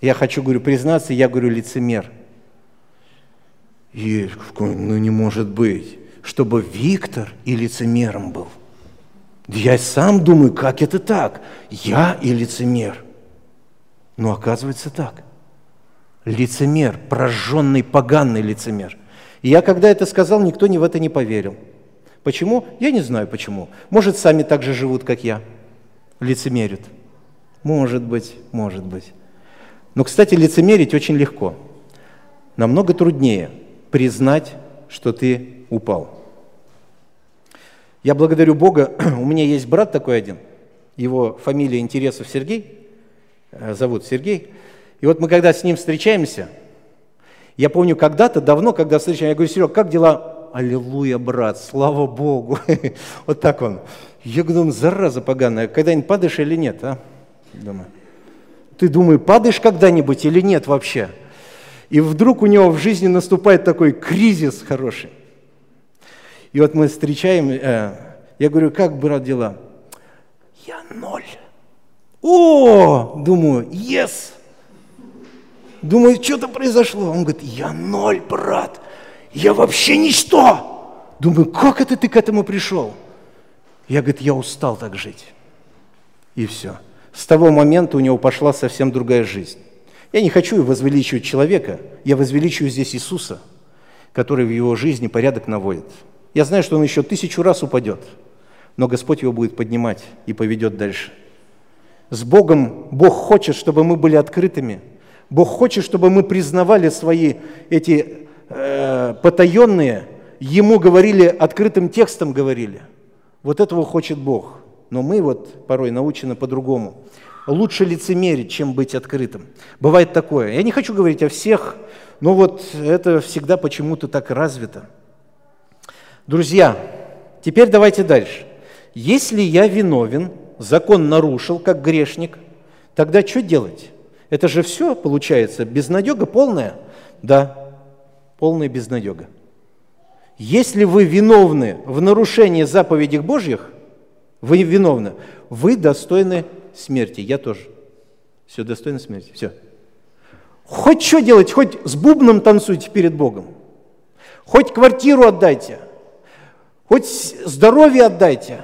Я хочу, говорю, признаться, я говорю, лицемер. И, ну не может быть, чтобы Виктор и лицемером был. Я сам думаю, как это так? Я и лицемер. Но оказывается так. Лицемер, прожженный, поганный лицемер. И я, когда это сказал, никто ни в это не поверил. Почему? Я не знаю почему. Может, сами так же живут, как я. Лицемерят. Может быть, может быть. Но, кстати, лицемерить очень легко. Намного труднее признать, что ты упал. Я благодарю Бога, у меня есть брат такой один, его фамилия Интересов Сергей, э, зовут Сергей. И вот мы когда с ним встречаемся, я помню когда-то, давно, когда встречаемся, я говорю, Серега, как дела? Аллилуйя, брат, слава Богу. Вот так он. Я говорю, зараза поганая, когда-нибудь падаешь или нет, а? Думаю. Ты думаю, падаешь когда-нибудь или нет вообще? И вдруг у него в жизни наступает такой кризис хороший. И вот мы встречаем, э, я говорю, как, брат, дела? Я ноль. О, думаю, yes. Думаю, что-то произошло. Он говорит, я ноль, брат. Я вообще ничто. Думаю, как это ты к этому пришел? Я, говорит, я устал так жить. И все. С того момента у него пошла совсем другая жизнь. Я не хочу возвеличивать человека, я возвеличиваю здесь Иисуса, который в его жизни порядок наводит. Я знаю, что он еще тысячу раз упадет, но Господь его будет поднимать и поведет дальше. С Богом Бог хочет, чтобы мы были открытыми. Бог хочет, чтобы мы признавали свои эти э, потаенные, Ему говорили, открытым текстом говорили. Вот этого хочет Бог. Но мы вот порой научены по-другому. Лучше лицемерить, чем быть открытым. Бывает такое. Я не хочу говорить о всех, но вот это всегда почему-то так развито. Друзья, теперь давайте дальше. Если я виновен, закон нарушил, как грешник, тогда что делать? Это же все получается безнадега полная? Да, полная безнадега. Если вы виновны в нарушении заповедей Божьих, вы виновны, вы достойны смерти, я тоже. Все, достойны смерти, все. Хоть что делать, хоть с бубном танцуйте перед Богом, хоть квартиру отдайте – Хоть здоровье отдайте.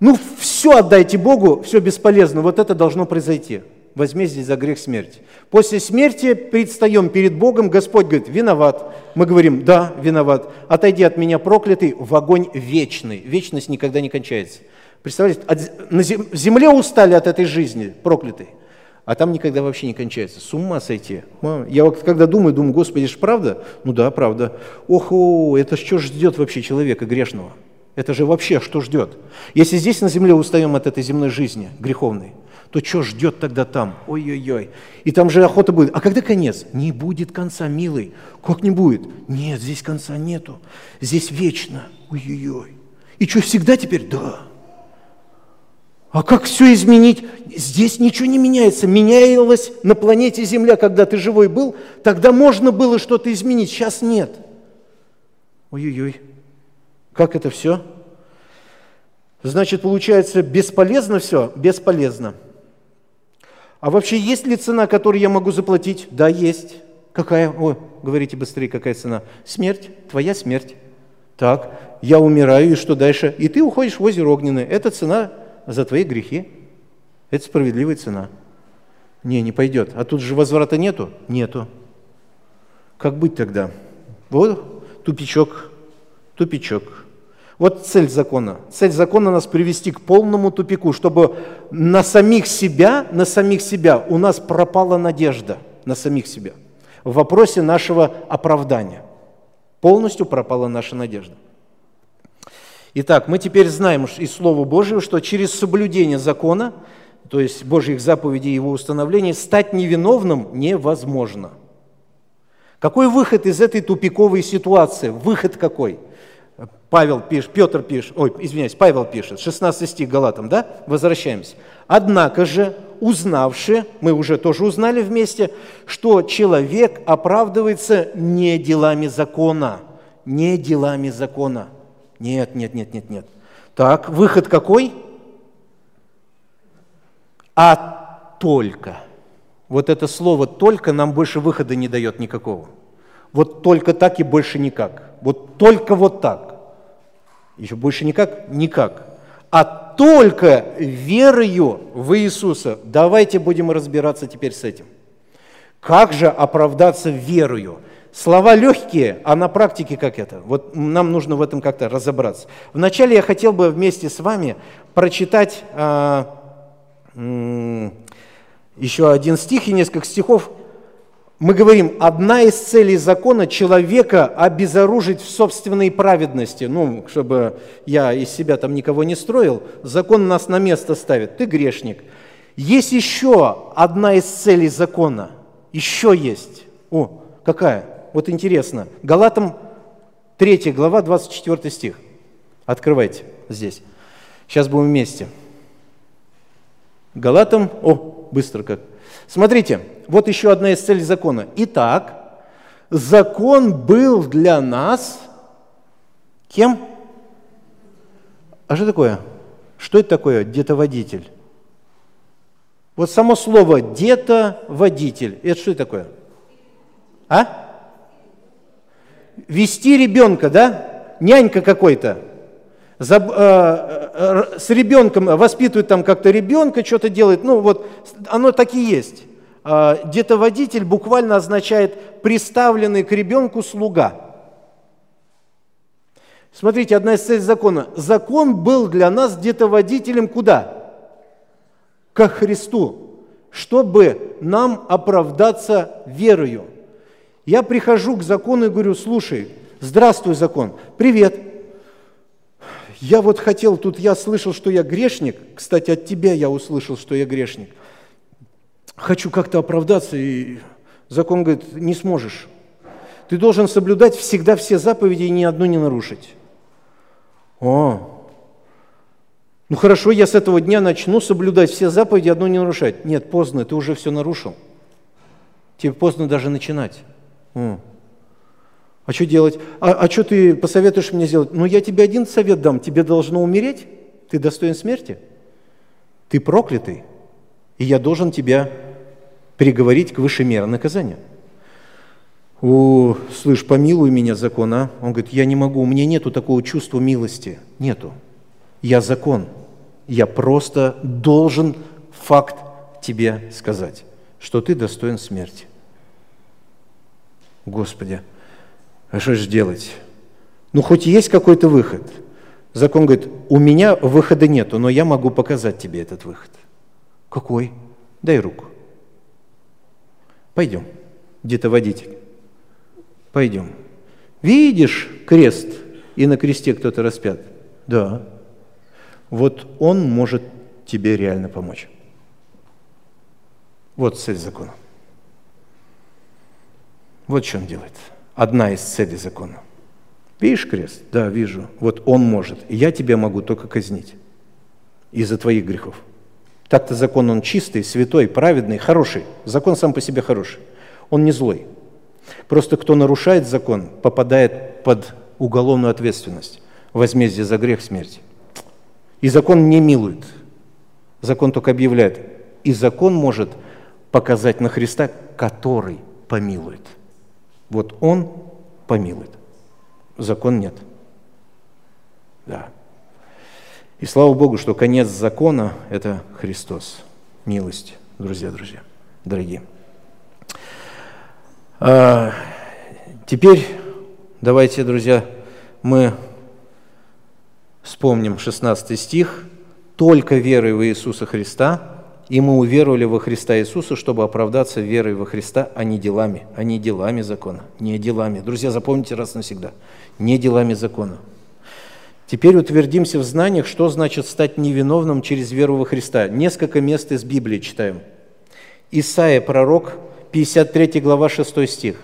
Ну, все отдайте Богу, все бесполезно. Вот это должно произойти. Возмездие за грех смерти. После смерти предстаем перед Богом, Господь говорит, виноват. Мы говорим, да, виноват. Отойди от меня, проклятый, в огонь вечный. Вечность никогда не кончается. Представляете, на земле устали от этой жизни, проклятый а там никогда вообще не кончается. С ума сойти. Я вот когда думаю, думаю, Господи, это правда? Ну да, правда. Ох, о, это что ж ждет вообще человека грешного? Это же вообще что ждет? Если здесь на земле устаем от этой земной жизни греховной, то что ждет тогда там? Ой-ой-ой. И там же охота будет. А когда конец? Не будет конца, милый. Как не будет? Нет, здесь конца нету. Здесь вечно. Ой-ой-ой. И что, всегда теперь? Да. А как все изменить? Здесь ничего не меняется. Менялось на планете Земля, когда ты живой был, тогда можно было что-то изменить, сейчас нет. Ой-ой-ой, как это все? Значит, получается, бесполезно все? Бесполезно. А вообще есть ли цена, которую я могу заплатить? Да, есть. Какая? О, говорите быстрее, какая цена? Смерть, твоя смерть. Так, я умираю, и что дальше? И ты уходишь в озеро огненное. Это цена за твои грехи. Это справедливая цена. Не, не пойдет. А тут же возврата нету? Нету. Как быть тогда? Вот тупичок, тупичок. Вот цель закона. Цель закона нас привести к полному тупику, чтобы на самих себя, на самих себя у нас пропала надежда на самих себя. В вопросе нашего оправдания. Полностью пропала наша надежда. Итак, мы теперь знаем из Слова Божьего, что через соблюдение закона, то есть Божьих заповедей и его установлений, стать невиновным невозможно. Какой выход из этой тупиковой ситуации? Выход какой? Павел пишет, Петр пишет, ой, извиняюсь, Павел пишет, 16 стих Галатам, да? Возвращаемся. Однако же, узнавши, мы уже тоже узнали вместе, что человек оправдывается не делами закона, не делами закона. Нет, нет, нет, нет, нет. Так, выход какой? А только. Вот это слово «только» нам больше выхода не дает никакого. Вот только так и больше никак. Вот только вот так. Еще больше никак? Никак. А только верою в Иисуса. Давайте будем разбираться теперь с этим. Как же оправдаться верою? Слова легкие, а на практике как это? Вот нам нужно в этом как-то разобраться. Вначале я хотел бы вместе с вами прочитать э, еще один стих и несколько стихов мы говорим, одна из целей закона человека обезоружить в собственной праведности. Ну, чтобы я из себя там никого не строил, закон нас на место ставит. Ты грешник. Есть еще одна из целей закона. Еще есть. О, какая? Вот интересно. Галатам 3 глава, 24 стих. Открывайте здесь. Сейчас будем вместе. Галатам, о, быстро как. Смотрите, вот еще одна из целей закона. Итак, закон был для нас кем? А что такое? Что это такое детоводитель? Вот само слово детоводитель, это что такое? А? Вести ребенка, да? Нянька какой-то. За, э, э, с ребенком воспитывает там как-то ребенка, что-то делает. Ну вот оно так и есть. А, детоводитель буквально означает приставленный к ребенку слуга. Смотрите, одна из целей закона. Закон был для нас детоводителем куда? Ко Христу, чтобы нам оправдаться верою. Я прихожу к закону и говорю, слушай, здравствуй, закон, привет. Я вот хотел, тут я слышал, что я грешник. Кстати, от тебя я услышал, что я грешник хочу как-то оправдаться, и закон говорит, не сможешь. Ты должен соблюдать всегда все заповеди и ни одну не нарушить. О, ну хорошо, я с этого дня начну соблюдать все заповеди, одну не нарушать. Нет, поздно, ты уже все нарушил. Тебе поздно даже начинать. А что делать? А, а что ты посоветуешь мне сделать? Ну, я тебе один совет дам. Тебе должно умереть. Ты достоин смерти. Ты проклятый. И я должен тебя приговорить к высшей мере наказания. О, слышь, помилуй меня, закон, а? Он говорит, я не могу, у меня нету такого чувства милости. Нету. Я закон. Я просто должен факт тебе сказать, что ты достоин смерти. Господи, а что же делать? Ну, хоть есть какой-то выход. Закон говорит, у меня выхода нету, но я могу показать тебе этот выход. Какой? Дай руку. Пойдем, где-то водитель. Пойдем. Видишь крест, и на кресте кто-то распят? Да. Вот он может тебе реально помочь. Вот цель закона. Вот что он делает. Одна из целей закона. Видишь крест? Да, вижу. Вот он может. Я тебя могу только казнить из-за твоих грехов. Так-то закон, он чистый, святой, праведный, хороший. Закон сам по себе хороший. Он не злой. Просто кто нарушает закон, попадает под уголовную ответственность. Возмездие за грех смерти. И закон не милует. Закон только объявляет. И закон может показать на Христа, который помилует. Вот Он помилует. Закон нет. Да. И слава Богу, что конец закона – это Христос. Милость, друзья, друзья, дорогие. А, теперь давайте, друзья, мы вспомним 16 стих. «Только верой в Иисуса Христа, и мы уверовали во Христа Иисуса, чтобы оправдаться верой во Христа, а не делами, а не делами закона, не делами». Друзья, запомните раз навсегда, не делами закона – Теперь утвердимся в знаниях, что значит стать невиновным через веру во Христа. Несколько мест из Библии читаем. Исаия, пророк, 53 глава, 6 стих.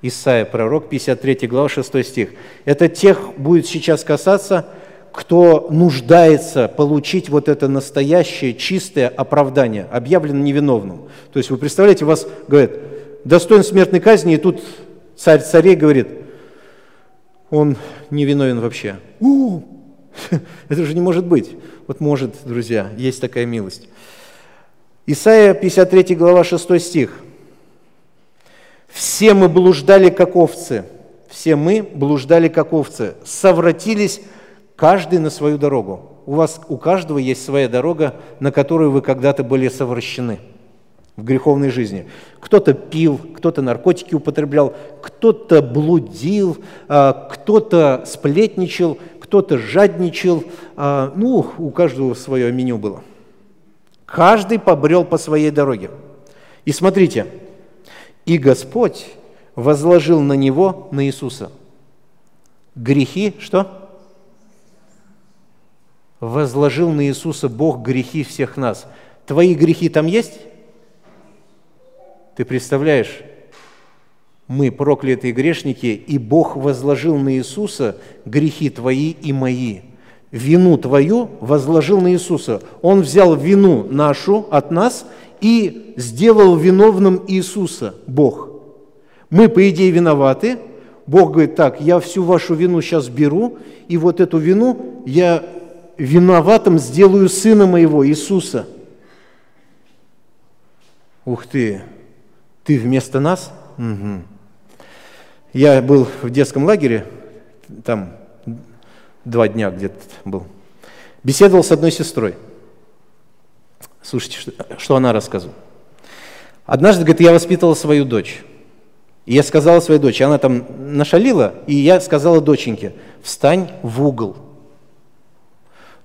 Исайя, пророк, 53 глава, 6 стих. Это тех будет сейчас касаться, кто нуждается получить вот это настоящее, чистое оправдание, объявлено невиновным. То есть вы представляете, вас говорят, достоин смертной казни, и тут царь царей говорит, он невиновен вообще. У, это же не может быть. Вот может, друзья, есть такая милость. Исайя 53 глава 6 стих. «Все мы блуждали, как овцы, все мы блуждали, как овцы, совратились каждый на свою дорогу». У вас, у каждого есть своя дорога, на которую вы когда-то были совращены в греховной жизни. Кто-то пил, кто-то наркотики употреблял, кто-то блудил, а, кто-то сплетничал, кто-то жадничал. А, ну, у каждого свое меню было. Каждый побрел по своей дороге. И смотрите, и Господь возложил на него, на Иисуса, грехи, что? Возложил на Иисуса Бог грехи всех нас. Твои грехи там есть? Ты представляешь, мы проклятые грешники, и Бог возложил на Иисуса грехи твои и мои – вину твою возложил на Иисуса. Он взял вину нашу от нас и сделал виновным Иисуса, Бог. Мы, по идее, виноваты. Бог говорит, так, я всю вашу вину сейчас беру, и вот эту вину я виноватым сделаю Сына моего, Иисуса. Ух ты, ты вместо нас? Угу. Я был в детском лагере, там два дня где-то был, беседовал с одной сестрой. Слушайте, что, что она рассказывала. Однажды, говорит, я воспитывала свою дочь. И я сказала своей дочери, она там нашалила, и я сказала доченьке, встань в угол.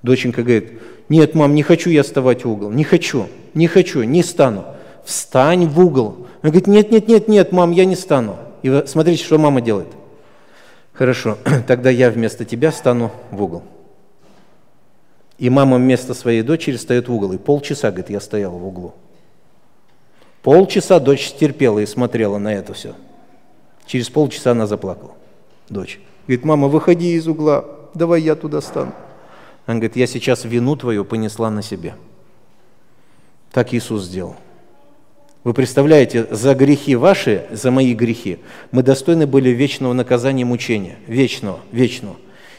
Доченька говорит, нет, мам, не хочу я вставать в угол, не хочу, не хочу, не стану. Встань в угол. Она говорит, нет, нет, нет, нет, мам, я не стану. И смотрите, что мама делает – Хорошо, тогда я вместо тебя стану в угол. И мама вместо своей дочери встает в угол. И полчаса, говорит, я стоял в углу. Полчаса дочь терпела и смотрела на это все. Через полчаса она заплакала, дочь. Говорит, мама, выходи из угла, давай я туда стану. Она говорит, я сейчас вину твою понесла на себе. Так Иисус сделал. Вы представляете, за грехи ваши, за мои грехи, мы достойны были вечного наказания мучения. Вечного, вечного.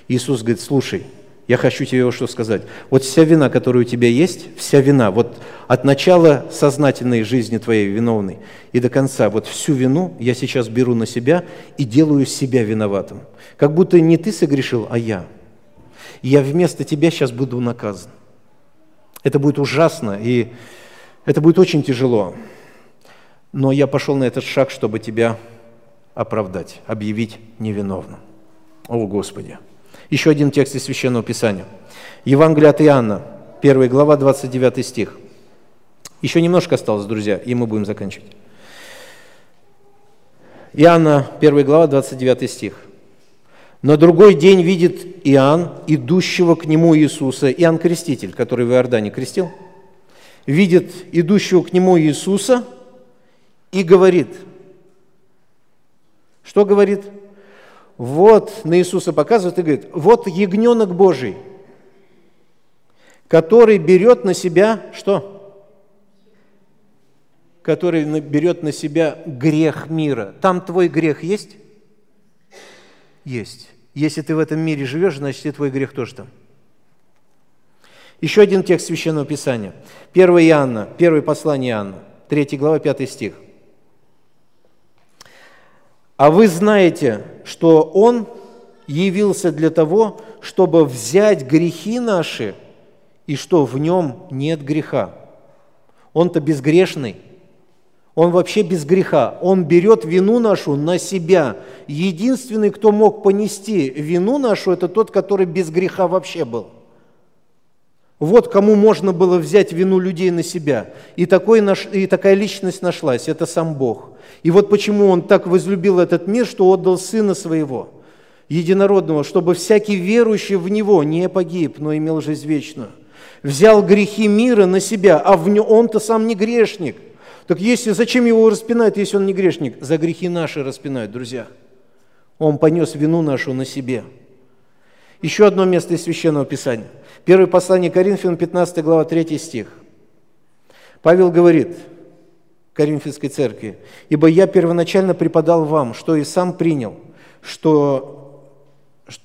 Иисус говорит, слушай, я хочу тебе вот что сказать. Вот вся вина, которая у тебя есть, вся вина, вот от начала сознательной жизни твоей виновной и до конца, вот всю вину я сейчас беру на себя и делаю себя виноватым. Как будто не ты согрешил, а я. Я вместо тебя сейчас буду наказан. Это будет ужасно, и это будет очень тяжело но я пошел на этот шаг, чтобы тебя оправдать, объявить невиновным. О, Господи! Еще один текст из Священного Писания. Евангелие от Иоанна, 1 глава, 29 стих. Еще немножко осталось, друзья, и мы будем заканчивать. Иоанна, 1 глава, 29 стих. На другой день видит Иоанн, идущего к нему Иисуса, Иоанн Креститель, который в Иордане крестил, видит идущего к нему Иисуса – и говорит, что говорит? Вот на Иисуса показывает и говорит, вот ягненок Божий, который берет на себя что? Который берет на себя грех мира. Там твой грех есть? Есть. Если ты в этом мире живешь, значит и твой грех тоже там. Еще один текст Священного Писания. 1 Иоанна, первое послание Иоанна, 3 глава, 5 стих. А вы знаете, что Он явился для того, чтобы взять грехи наши, и что в нем нет греха. Он-то безгрешный. Он вообще без греха. Он берет вину нашу на себя. Единственный, кто мог понести вину нашу, это тот, который без греха вообще был. Вот кому можно было взять вину людей на себя. И, такой наш, и такая личность нашлась, это сам Бог. И вот почему Он так возлюбил этот мир, что отдал Сына Своего, единородного, чтобы всякий верующий в Него не погиб, но имел жизнь вечную. Взял грехи мира на себя, а в нем Он-то сам не грешник. Так если, зачем его распинают, если он не грешник? За грехи наши распинают, друзья. Он понес вину нашу на себе. Еще одно место из Священного Писания. Первое послание Коринфянам, 15 глава, 3 стих. Павел говорит Коринфянской церкви, «Ибо я первоначально преподал вам, что и сам принял, что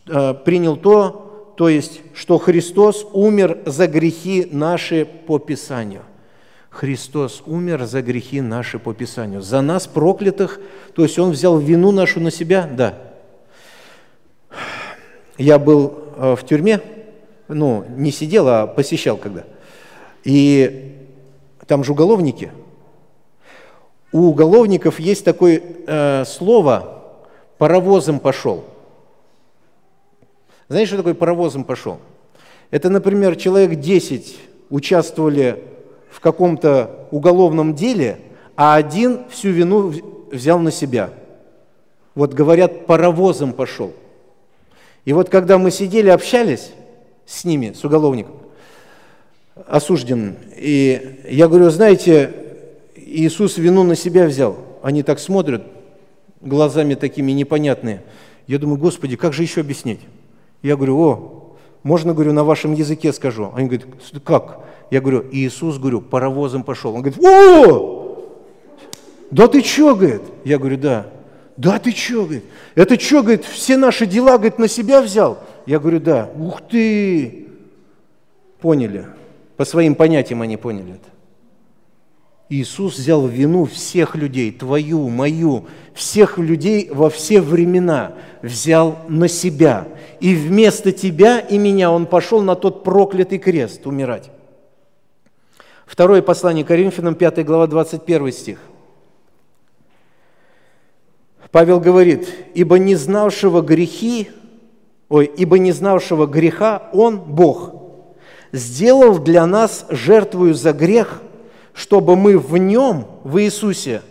э, принял то, то есть, что Христос умер за грехи наши по Писанию». Христос умер за грехи наши по Писанию. За нас проклятых, то есть Он взял вину нашу на себя? Да. Я был э, в тюрьме, ну, не сидел, а посещал когда. И там же уголовники. У уголовников есть такое э, слово «паровозом пошел». Знаете, что такое паровозом пошел? Это, например, человек 10 участвовали в каком-то уголовном деле, а один всю вину взял на себя. Вот говорят, паровозом пошел. И вот когда мы сидели, общались с ними, с уголовником, осужденным, и я говорю, знаете, Иисус вину на себя взял. Они так смотрят, глазами такими непонятные. Я думаю, Господи, как же еще объяснить? Я говорю, о, можно, говорю, на вашем языке скажу. Они говорят, как? Я говорю, Иисус, говорю, паровозом пошел. Он говорит, о, да ты что, говорит? Я говорю, да. Да ты что, говорит? Это что, говорит, все наши дела, говорит, на себя взял? Я говорю, да. Ух ты! Поняли. По своим понятиям они поняли это. Иисус взял вину всех людей, твою, мою, всех людей во все времена, взял на себя. И вместо тебя и меня Он пошел на тот проклятый крест умирать. Второе послание Коринфянам, 5 глава, 21 стих. Павел говорит, «Ибо не знавшего грехи, ой, ибо не знавшего греха Он, Бог, сделал для нас жертвую за грех, чтобы мы в Нем, в Иисусе,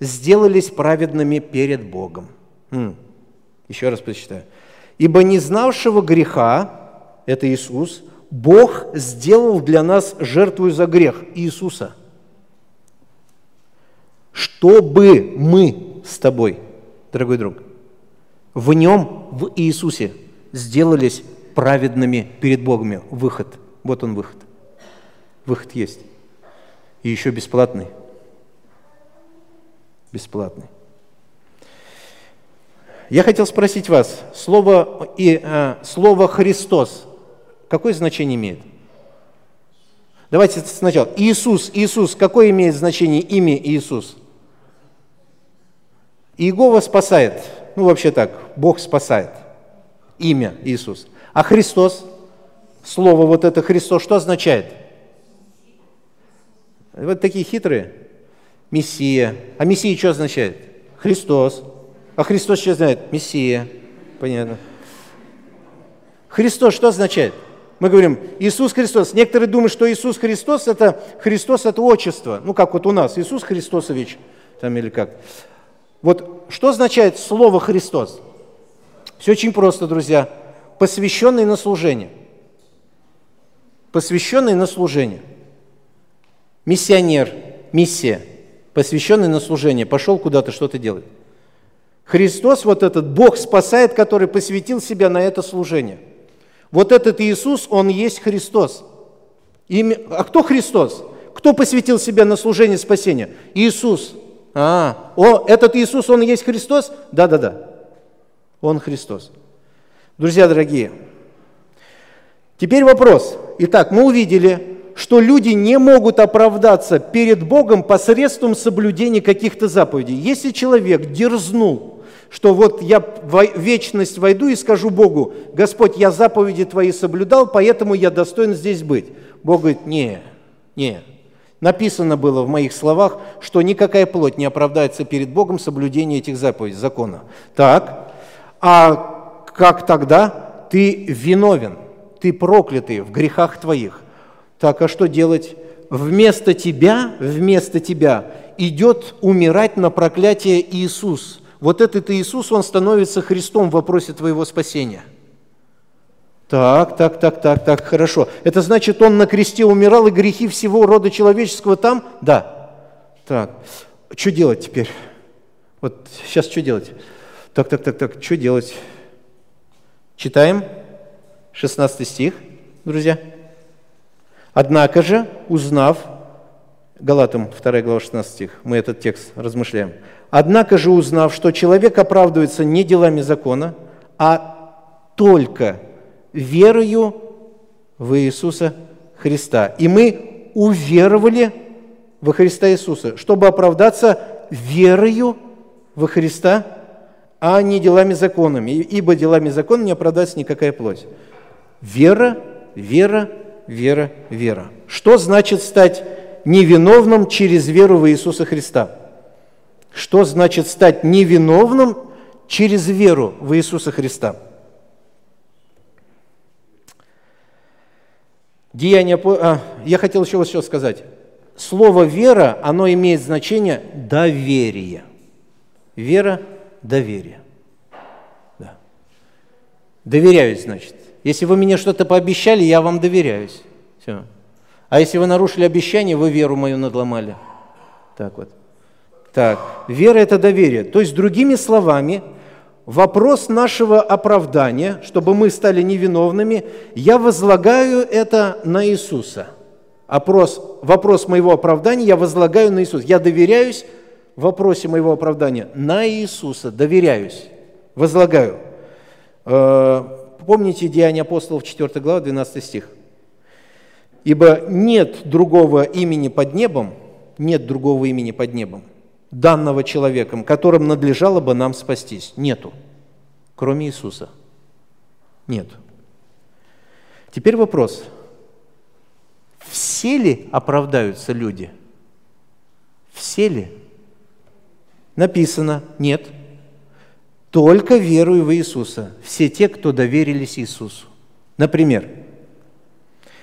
сделались праведными перед Богом». М. Еще раз прочитаю. «Ибо не знавшего греха, это Иисус, Бог сделал для нас жертву за грех Иисуса, чтобы мы с тобой, дорогой друг, в нем, в Иисусе, сделались праведными перед Богом. Выход. Вот он выход. Выход есть. И еще бесплатный. Бесплатный. Я хотел спросить вас, слово, и, э, слово «Христос» какое значение имеет? Давайте сначала. Иисус, Иисус, какое имеет значение имя Иисус? Иегова спасает. Ну, вообще так, Бог спасает. Имя Иисус. А Христос, слово вот это Христос, что означает? Вот такие хитрые. Мессия. А Мессия что означает? Христос. А Христос что знает? Мессия. Понятно. Христос что означает? Мы говорим, Иисус Христос. Некоторые думают, что Иисус Христос – это Христос – это отчество. Ну, как вот у нас, Иисус Христосович, там или как. Вот что означает слово «Христос»? Все очень просто, друзья. Посвященный на служение. Посвященный на служение. Миссионер, миссия, посвященный на служение, пошел куда-то что-то делать. Христос, вот этот Бог спасает, который посвятил себя на это служение – вот этот Иисус, Он есть Христос. Имя... А кто Христос? Кто посвятил себя на служение спасения? Иисус. А, о, этот Иисус, Он есть Христос? Да-да-да, Он Христос. Друзья дорогие, теперь вопрос. Итак, мы увидели, что люди не могут оправдаться перед Богом посредством соблюдения каких-то заповедей. Если человек дерзнул что вот я в вечность войду и скажу Богу, Господь, я заповеди Твои соблюдал, поэтому я достоин здесь быть. Бог говорит, не, не. Написано было в моих словах, что никакая плоть не оправдается перед Богом соблюдение этих заповедей, закона. Так, а как тогда? Ты виновен, ты проклятый в грехах твоих. Так, а что делать? Вместо тебя, вместо тебя идет умирать на проклятие Иисус – вот этот Иисус, Он становится Христом в вопросе твоего спасения. Так, так, так, так, так, хорошо. Это значит, Он на кресте умирал, и грехи всего рода человеческого там? Да. Так, что делать теперь? Вот сейчас что делать? Так, так, так, так, что делать? Читаем 16 стих, друзья. Однако же, узнав, Галатам 2 глава 16 стих, мы этот текст размышляем. Однако же, узнав, что человек оправдывается не делами закона, а только верою в Иисуса Христа. И мы уверовали во Христа Иисуса, чтобы оправдаться верою во Христа, а не делами законами. Ибо делами закона не оправдается никакая плоть. Вера, вера, вера, вера. Что значит стать невиновным через веру в Иисуса Христа? Что значит стать невиновным через веру в Иисуса Христа? Деяние, а, я хотел еще вот что сказать. Слово «вера», оно имеет значение «доверие». Вера – доверие. Да. Доверяюсь, значит. Если вы мне что-то пообещали, я вам доверяюсь. Все. А если вы нарушили обещание, вы веру мою надломали. Так вот. Так, вера – это доверие. То есть, другими словами, вопрос нашего оправдания, чтобы мы стали невиновными, я возлагаю это на Иисуса. Опрос, вопрос моего оправдания я возлагаю на Иисуса. Я доверяюсь вопросе моего оправдания на Иисуса, доверяюсь, возлагаю. Э, помните Деяния апостолов, 4 глава, 12 стих. «Ибо нет другого имени под небом, нет другого имени под небом, данного человеком, которым надлежало бы нам спастись. Нету, кроме Иисуса. Нет. Теперь вопрос. Все ли оправдаются люди? Все ли? Написано, нет. Только верую в Иисуса. Все те, кто доверились Иисусу. Например,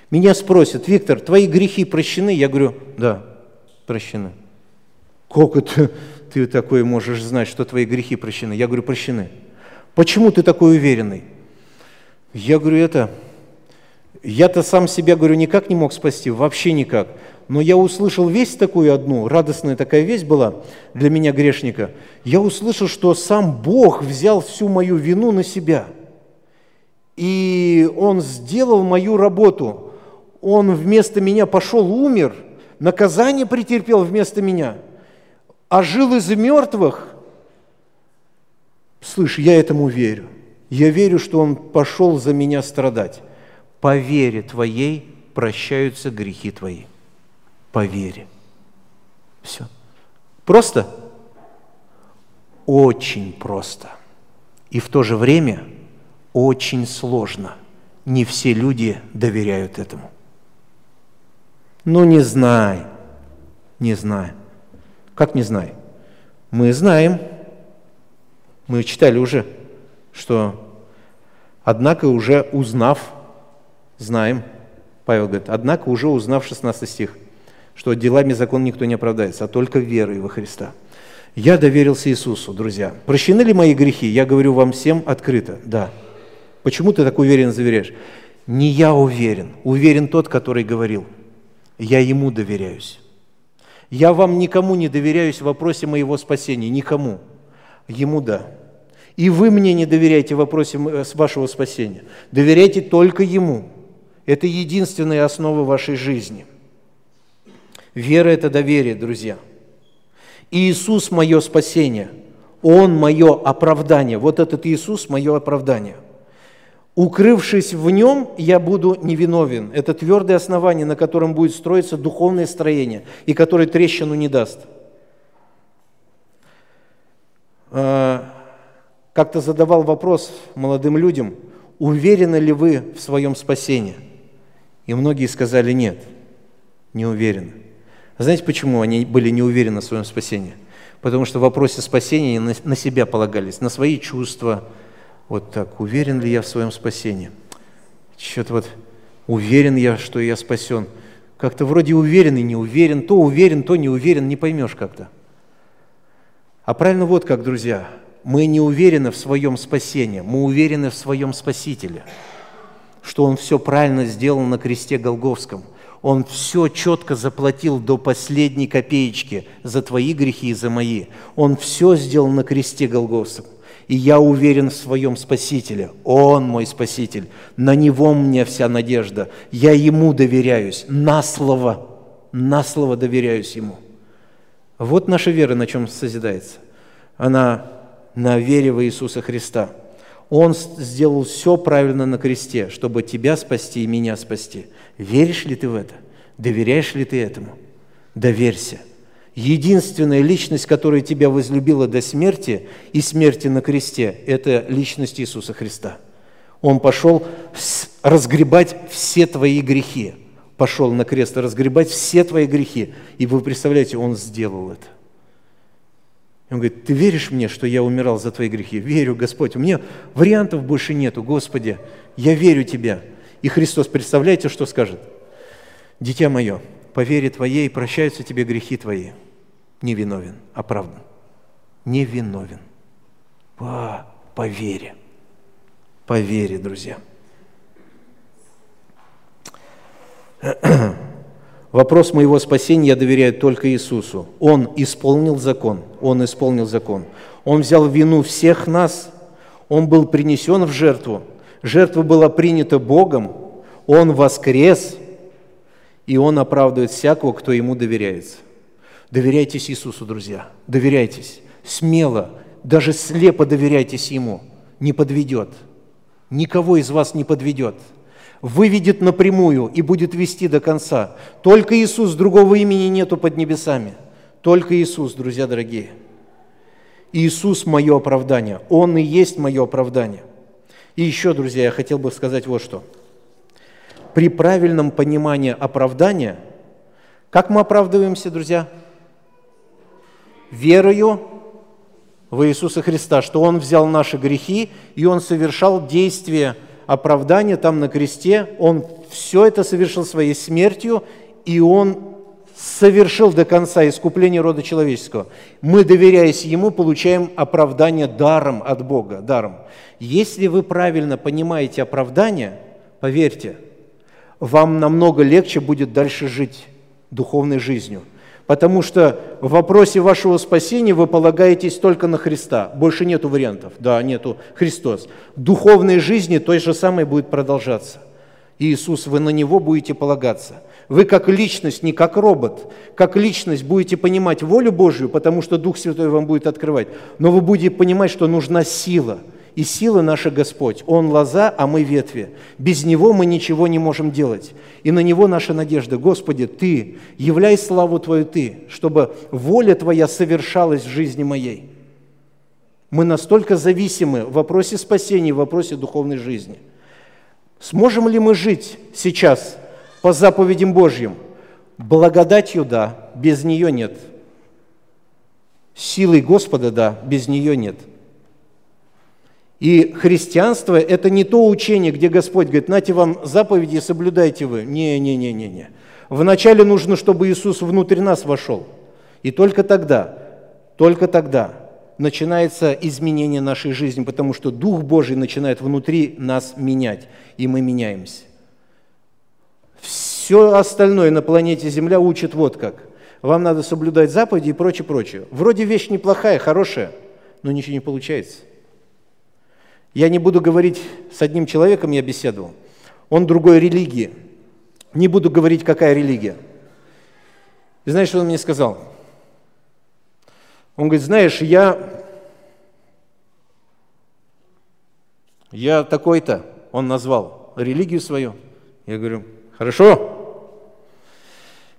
меня спросят, Виктор, твои грехи прощены? Я говорю, да, прощены. Как это ты такой можешь знать, что твои грехи прощены? Я говорю, прощены. Почему ты такой уверенный? Я говорю, это... Я-то сам себя, говорю, никак не мог спасти, вообще никак. Но я услышал весть такую одну, радостная такая весть была для меня, грешника. Я услышал, что сам Бог взял всю мою вину на себя. И Он сделал мою работу. Он вместо меня пошел, умер, наказание претерпел вместо меня – а жил из мертвых, слышь, я этому верю. Я верю, что Он пошел за меня страдать. По вере Твоей прощаются грехи Твои. По вере. Все. Просто? Очень просто. И в то же время очень сложно. Не все люди доверяют этому. Ну, не знаю, не знаю. Как не знаем? Мы знаем, мы читали уже, что однако уже узнав, знаем, Павел говорит, однако уже узнав 16 стих, что делами закон никто не оправдается, а только верой во Христа. Я доверился Иисусу, друзья. Прощены ли мои грехи? Я говорю вам всем открыто, да. Почему ты так уверенно заверяешь? Не я уверен, уверен тот, который говорил. Я ему доверяюсь. Я вам никому не доверяюсь в вопросе моего спасения, никому. Ему да. И вы мне не доверяете в вопросе вашего спасения. Доверяйте только Ему. Это единственная основа вашей жизни. Вера – это доверие, друзья. Иисус – мое спасение. Он – мое оправдание. Вот этот Иисус – мое оправдание – Укрывшись в нем, я буду невиновен. Это твердое основание, на котором будет строиться духовное строение, и которое трещину не даст. А, как-то задавал вопрос молодым людям, уверены ли вы в своем спасении? И многие сказали нет, не уверены. Знаете, почему они были не уверены в своем спасении? Потому что в вопросе спасения на себя полагались, на свои чувства, вот так, уверен ли я в своем спасении? Что-то вот уверен я, что я спасен. Как-то вроде уверен и не уверен, то уверен, то не уверен, не поймешь как-то. А правильно вот как, друзья, мы не уверены в своем спасении, мы уверены в своем Спасителе, что Он все правильно сделал на кресте Голговском. Он все четко заплатил до последней копеечки за твои грехи и за мои. Он все сделал на кресте Голгофском. И я уверен в своем Спасителе. Он мой Спаситель. На Него мне вся надежда. Я Ему доверяюсь. На слово. На слово доверяюсь Ему. Вот наша вера на чем созидается. Она на вере в Иисуса Христа. Он сделал все правильно на кресте, чтобы тебя спасти и меня спасти. Веришь ли ты в это? Доверяешь ли ты этому? Доверься единственная личность, которая тебя возлюбила до смерти и смерти на кресте, это личность Иисуса Христа. Он пошел разгребать все твои грехи. Пошел на крест разгребать все твои грехи. И вы представляете, Он сделал это. Он говорит, ты веришь мне, что я умирал за твои грехи? Верю, Господь. У меня вариантов больше нету. Господи, я верю Тебя. И Христос, представляете, что скажет? Дитя мое, по вере Твоей прощаются тебе грехи Твои невиновен, оправдан. Невиновен. По, по вере. По вере, друзья. Вопрос моего спасения я доверяю только Иисусу. Он исполнил закон. Он исполнил закон. Он взял вину всех нас. Он был принесен в жертву. Жертва была принята Богом. Он воскрес. И Он оправдывает всякого, кто Ему доверяется. Доверяйтесь Иисусу, друзья, доверяйтесь. Смело, даже слепо доверяйтесь Ему. Не подведет. Никого из вас не подведет. Выведет напрямую и будет вести до конца. Только Иисус, другого имени нету под небесами. Только Иисус, друзья дорогие. Иисус – мое оправдание. Он и есть мое оправдание. И еще, друзья, я хотел бы сказать вот что. При правильном понимании оправдания, как мы оправдываемся, друзья – верою в Иисуса Христа, что Он взял наши грехи, и Он совершал действие оправдания там на кресте. Он все это совершил своей смертью, и Он совершил до конца искупление рода человеческого. Мы, доверяясь Ему, получаем оправдание даром от Бога, даром. Если вы правильно понимаете оправдание, поверьте, вам намного легче будет дальше жить духовной жизнью – Потому что в вопросе вашего спасения вы полагаетесь только на Христа. Больше нету вариантов. Да, нету Христос. В духовной жизни той же самой будет продолжаться. Иисус, вы на Него будете полагаться. Вы как личность, не как робот, как личность будете понимать волю Божью, потому что Дух Святой вам будет открывать. Но вы будете понимать, что нужна сила – и сила наша Господь. Он лоза, а мы ветви. Без Него мы ничего не можем делать. И на Него наша надежда. Господи, Ты, являй славу Твою Ты, чтобы воля Твоя совершалась в жизни моей. Мы настолько зависимы в вопросе спасения, в вопросе духовной жизни. Сможем ли мы жить сейчас по заповедям Божьим? Благодатью – да, без нее нет. Силой Господа – да, без нее нет – и христианство – это не то учение, где Господь говорит, нате вам заповеди, соблюдайте вы. Не-не-не-не-не. Вначале нужно, чтобы Иисус внутрь нас вошел. И только тогда, только тогда начинается изменение нашей жизни, потому что Дух Божий начинает внутри нас менять, и мы меняемся. Все остальное на планете Земля учит вот как. Вам надо соблюдать заповеди и прочее, прочее. Вроде вещь неплохая, хорошая, но ничего не получается. Я не буду говорить, с одним человеком я беседовал, он другой религии. Не буду говорить, какая религия. И знаешь, что он мне сказал? Он говорит, знаешь, я, я такой-то, он назвал религию свою. Я говорю, хорошо.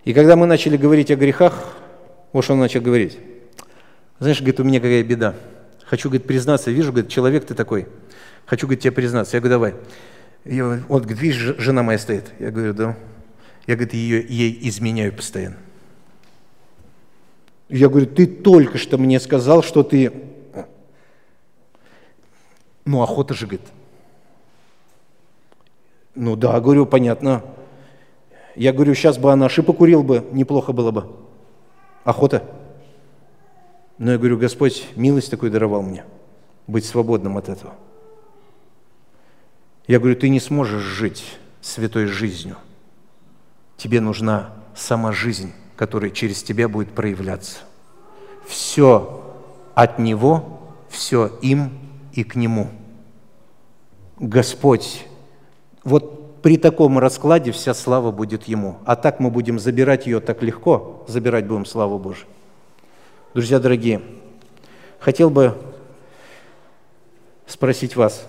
И когда мы начали говорить о грехах, вот что он начал говорить. Знаешь, говорит, у меня какая беда. Хочу, говорит, признаться, вижу, говорит, человек ты такой. Хочу, говорит, тебе признаться. Я говорю, давай. Я, вот, говорит, видишь, жена моя стоит. Я говорю, да. Я, говорит, ее, ей изменяю постоянно. Я говорю, ты только что мне сказал, что ты... Ну, охота же, говорит. Ну да, говорю, понятно. Я говорю, сейчас бы она шипы курил бы, неплохо было бы. Охота. Но я говорю, Господь милость такой даровал мне, быть свободным от этого. Я говорю, ты не сможешь жить святой жизнью. Тебе нужна сама жизнь, которая через тебя будет проявляться. Все от Него, все им и к Нему. Господь, вот при таком раскладе вся слава будет Ему. А так мы будем забирать ее так легко, забирать будем славу Божию. Друзья дорогие, хотел бы спросить вас,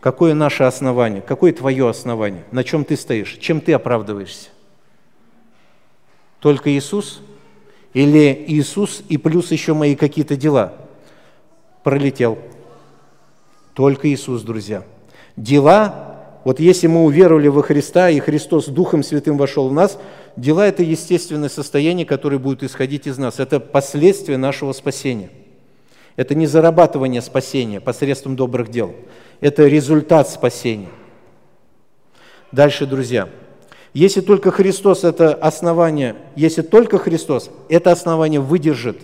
какое наше основание, какое твое основание, на чем ты стоишь, чем ты оправдываешься? Только Иисус? Или Иисус и плюс еще мои какие-то дела? Пролетел. Только Иисус, друзья. Дела, вот если мы уверовали во Христа, и Христос Духом Святым вошел в нас, дела – это естественное состояние, которое будет исходить из нас. Это последствия нашего спасения. Это не зарабатывание спасения посредством добрых дел. Это результат спасения. Дальше, друзья – если только Христос это основание, если только Христос это основание выдержит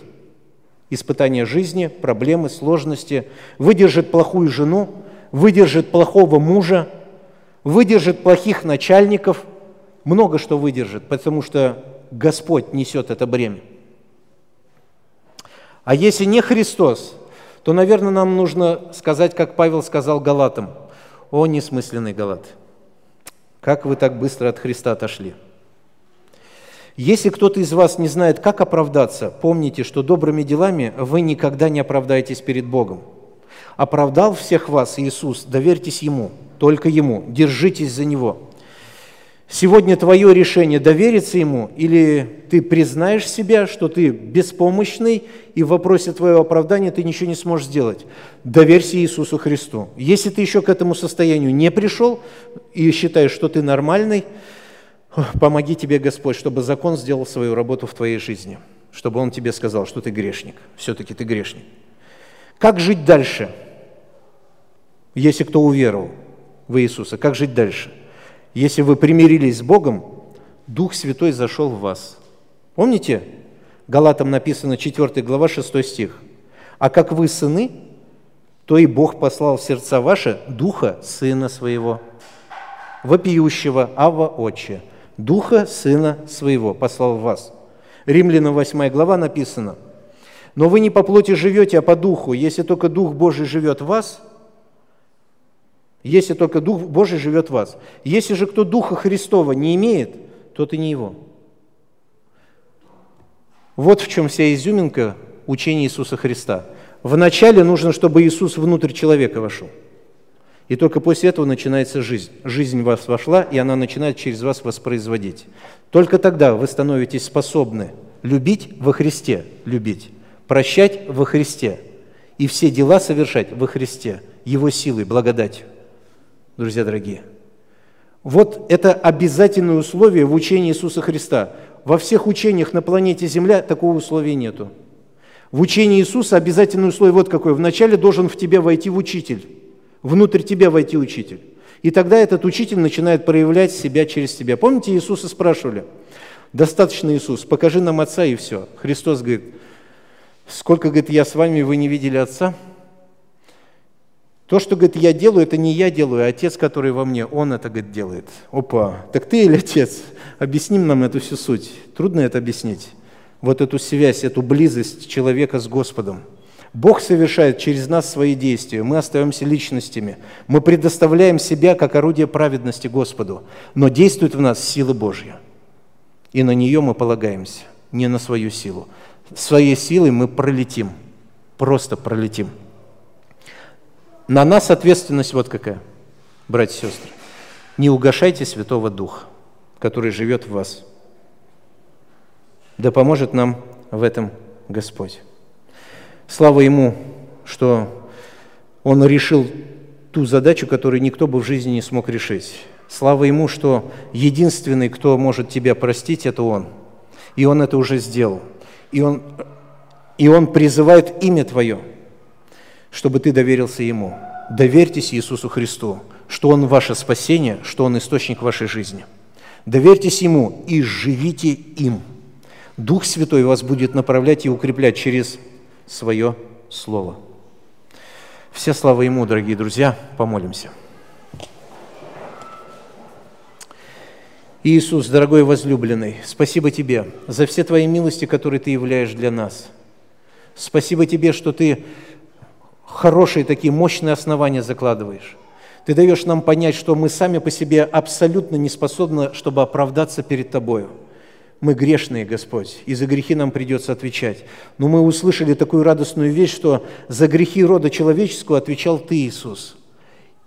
испытания жизни, проблемы, сложности, выдержит плохую жену, выдержит плохого мужа, выдержит плохих начальников, много что выдержит, потому что Господь несет это бремя. А если не Христос, то, наверное, нам нужно сказать, как Павел сказал Галатам, «О, несмысленный Галат, как вы так быстро от Христа отошли? Если кто-то из вас не знает, как оправдаться, помните, что добрыми делами вы никогда не оправдаетесь перед Богом. Оправдал всех вас Иисус, доверьтесь Ему, только Ему, держитесь за Него – Сегодня твое решение довериться Ему, или ты признаешь себя, что ты беспомощный, и в вопросе твоего оправдания ты ничего не сможешь сделать. Доверься Иисусу Христу. Если ты еще к этому состоянию не пришел и считаешь, что ты нормальный, помоги тебе Господь, чтобы закон сделал свою работу в твоей жизни, чтобы Он тебе сказал, что ты грешник. Все-таки ты грешник. Как жить дальше, если кто уверовал в Иисуса? Как жить дальше? Если вы примирились с Богом, Дух Святой зашел в вас. Помните? Галатам написано 4 глава 6 стих. «А как вы сыны, то и Бог послал в сердца ваши Духа Сына Своего, вопиющего Ава Отче, Духа Сына Своего послал в вас». Римлянам 8 глава написано, «Но вы не по плоти живете, а по Духу. Если только Дух Божий живет в вас, если только Дух Божий живет в вас. Если же кто Духа Христова не имеет, то ты не его. Вот в чем вся изюминка учения Иисуса Христа. Вначале нужно, чтобы Иисус внутрь человека вошел. И только после этого начинается жизнь. Жизнь в вас вошла, и она начинает через вас воспроизводить. Только тогда вы становитесь способны любить во Христе, любить, прощать во Христе и все дела совершать во Христе, Его силой, благодатью друзья дорогие. Вот это обязательное условие в учении Иисуса Христа. Во всех учениях на планете Земля такого условия нету. В учении Иисуса обязательное условие вот какое. Вначале должен в тебя войти в учитель, внутрь тебя войти учитель. И тогда этот учитель начинает проявлять себя через тебя. Помните, Иисуса спрашивали, достаточно Иисус, покажи нам Отца и все. Христос говорит, сколько, говорит, я с вами, вы не видели Отца? То, что, говорит, я делаю, это не я делаю, а Отец, который во мне, Он это, говорит, делает. Опа, так ты или Отец? Объясним нам эту всю суть. Трудно это объяснить. Вот эту связь, эту близость человека с Господом. Бог совершает через нас свои действия, мы остаемся личностями, мы предоставляем себя как орудие праведности Господу, но действует в нас сила Божья. И на нее мы полагаемся, не на свою силу. Своей силой мы пролетим, просто пролетим. На нас ответственность вот какая, братья и сестры. Не угошайте Святого Духа, который живет в вас. Да поможет нам в этом Господь. Слава Ему, что Он решил ту задачу, которую никто бы в жизни не смог решить. Слава Ему, что единственный, кто может тебя простить, это Он. И Он это уже сделал. И Он, и он призывает имя Твое – чтобы ты доверился Ему. Доверьтесь Иисусу Христу, что Он ваше спасение, что Он источник вашей жизни. Доверьтесь Ему и живите им. Дух Святой вас будет направлять и укреплять через свое Слово. Вся слава Ему, дорогие друзья, помолимся. Иисус, дорогой возлюбленный, спасибо Тебе за все Твои милости, которые Ты являешь для нас. Спасибо Тебе, что Ты хорошие такие мощные основания закладываешь. Ты даешь нам понять, что мы сами по себе абсолютно не способны, чтобы оправдаться перед Тобою. Мы грешные, Господь, и за грехи нам придется отвечать. Но мы услышали такую радостную вещь, что за грехи рода человеческого отвечал Ты, Иисус.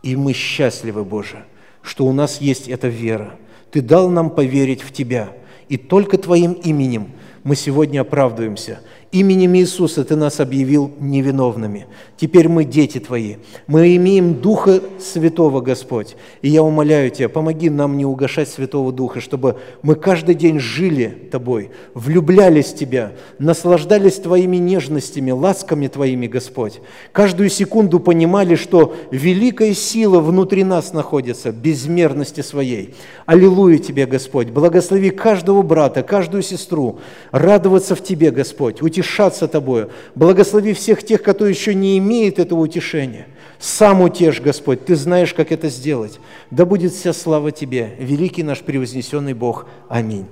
И мы счастливы, Боже, что у нас есть эта вера. Ты дал нам поверить в Тебя, и только Твоим именем мы сегодня оправдываемся – Именем Иисуса Ты нас объявил невиновными. Теперь мы дети Твои. Мы имеем Духа Святого, Господь. И я умоляю Тебя, помоги нам не угошать Святого Духа, чтобы мы каждый день жили Тобой, влюблялись в Тебя, наслаждались Твоими нежностями, ласками Твоими, Господь. Каждую секунду понимали, что великая сила внутри нас находится, безмерности своей. Аллилуйя Тебе, Господь. Благослови каждого брата, каждую сестру, радоваться в Тебе, Господь, утешать утешаться Тобою. Благослови всех тех, кто еще не имеет этого утешения. Сам утешь, Господь, Ты знаешь, как это сделать. Да будет вся слава Тебе, великий наш превознесенный Бог. Аминь.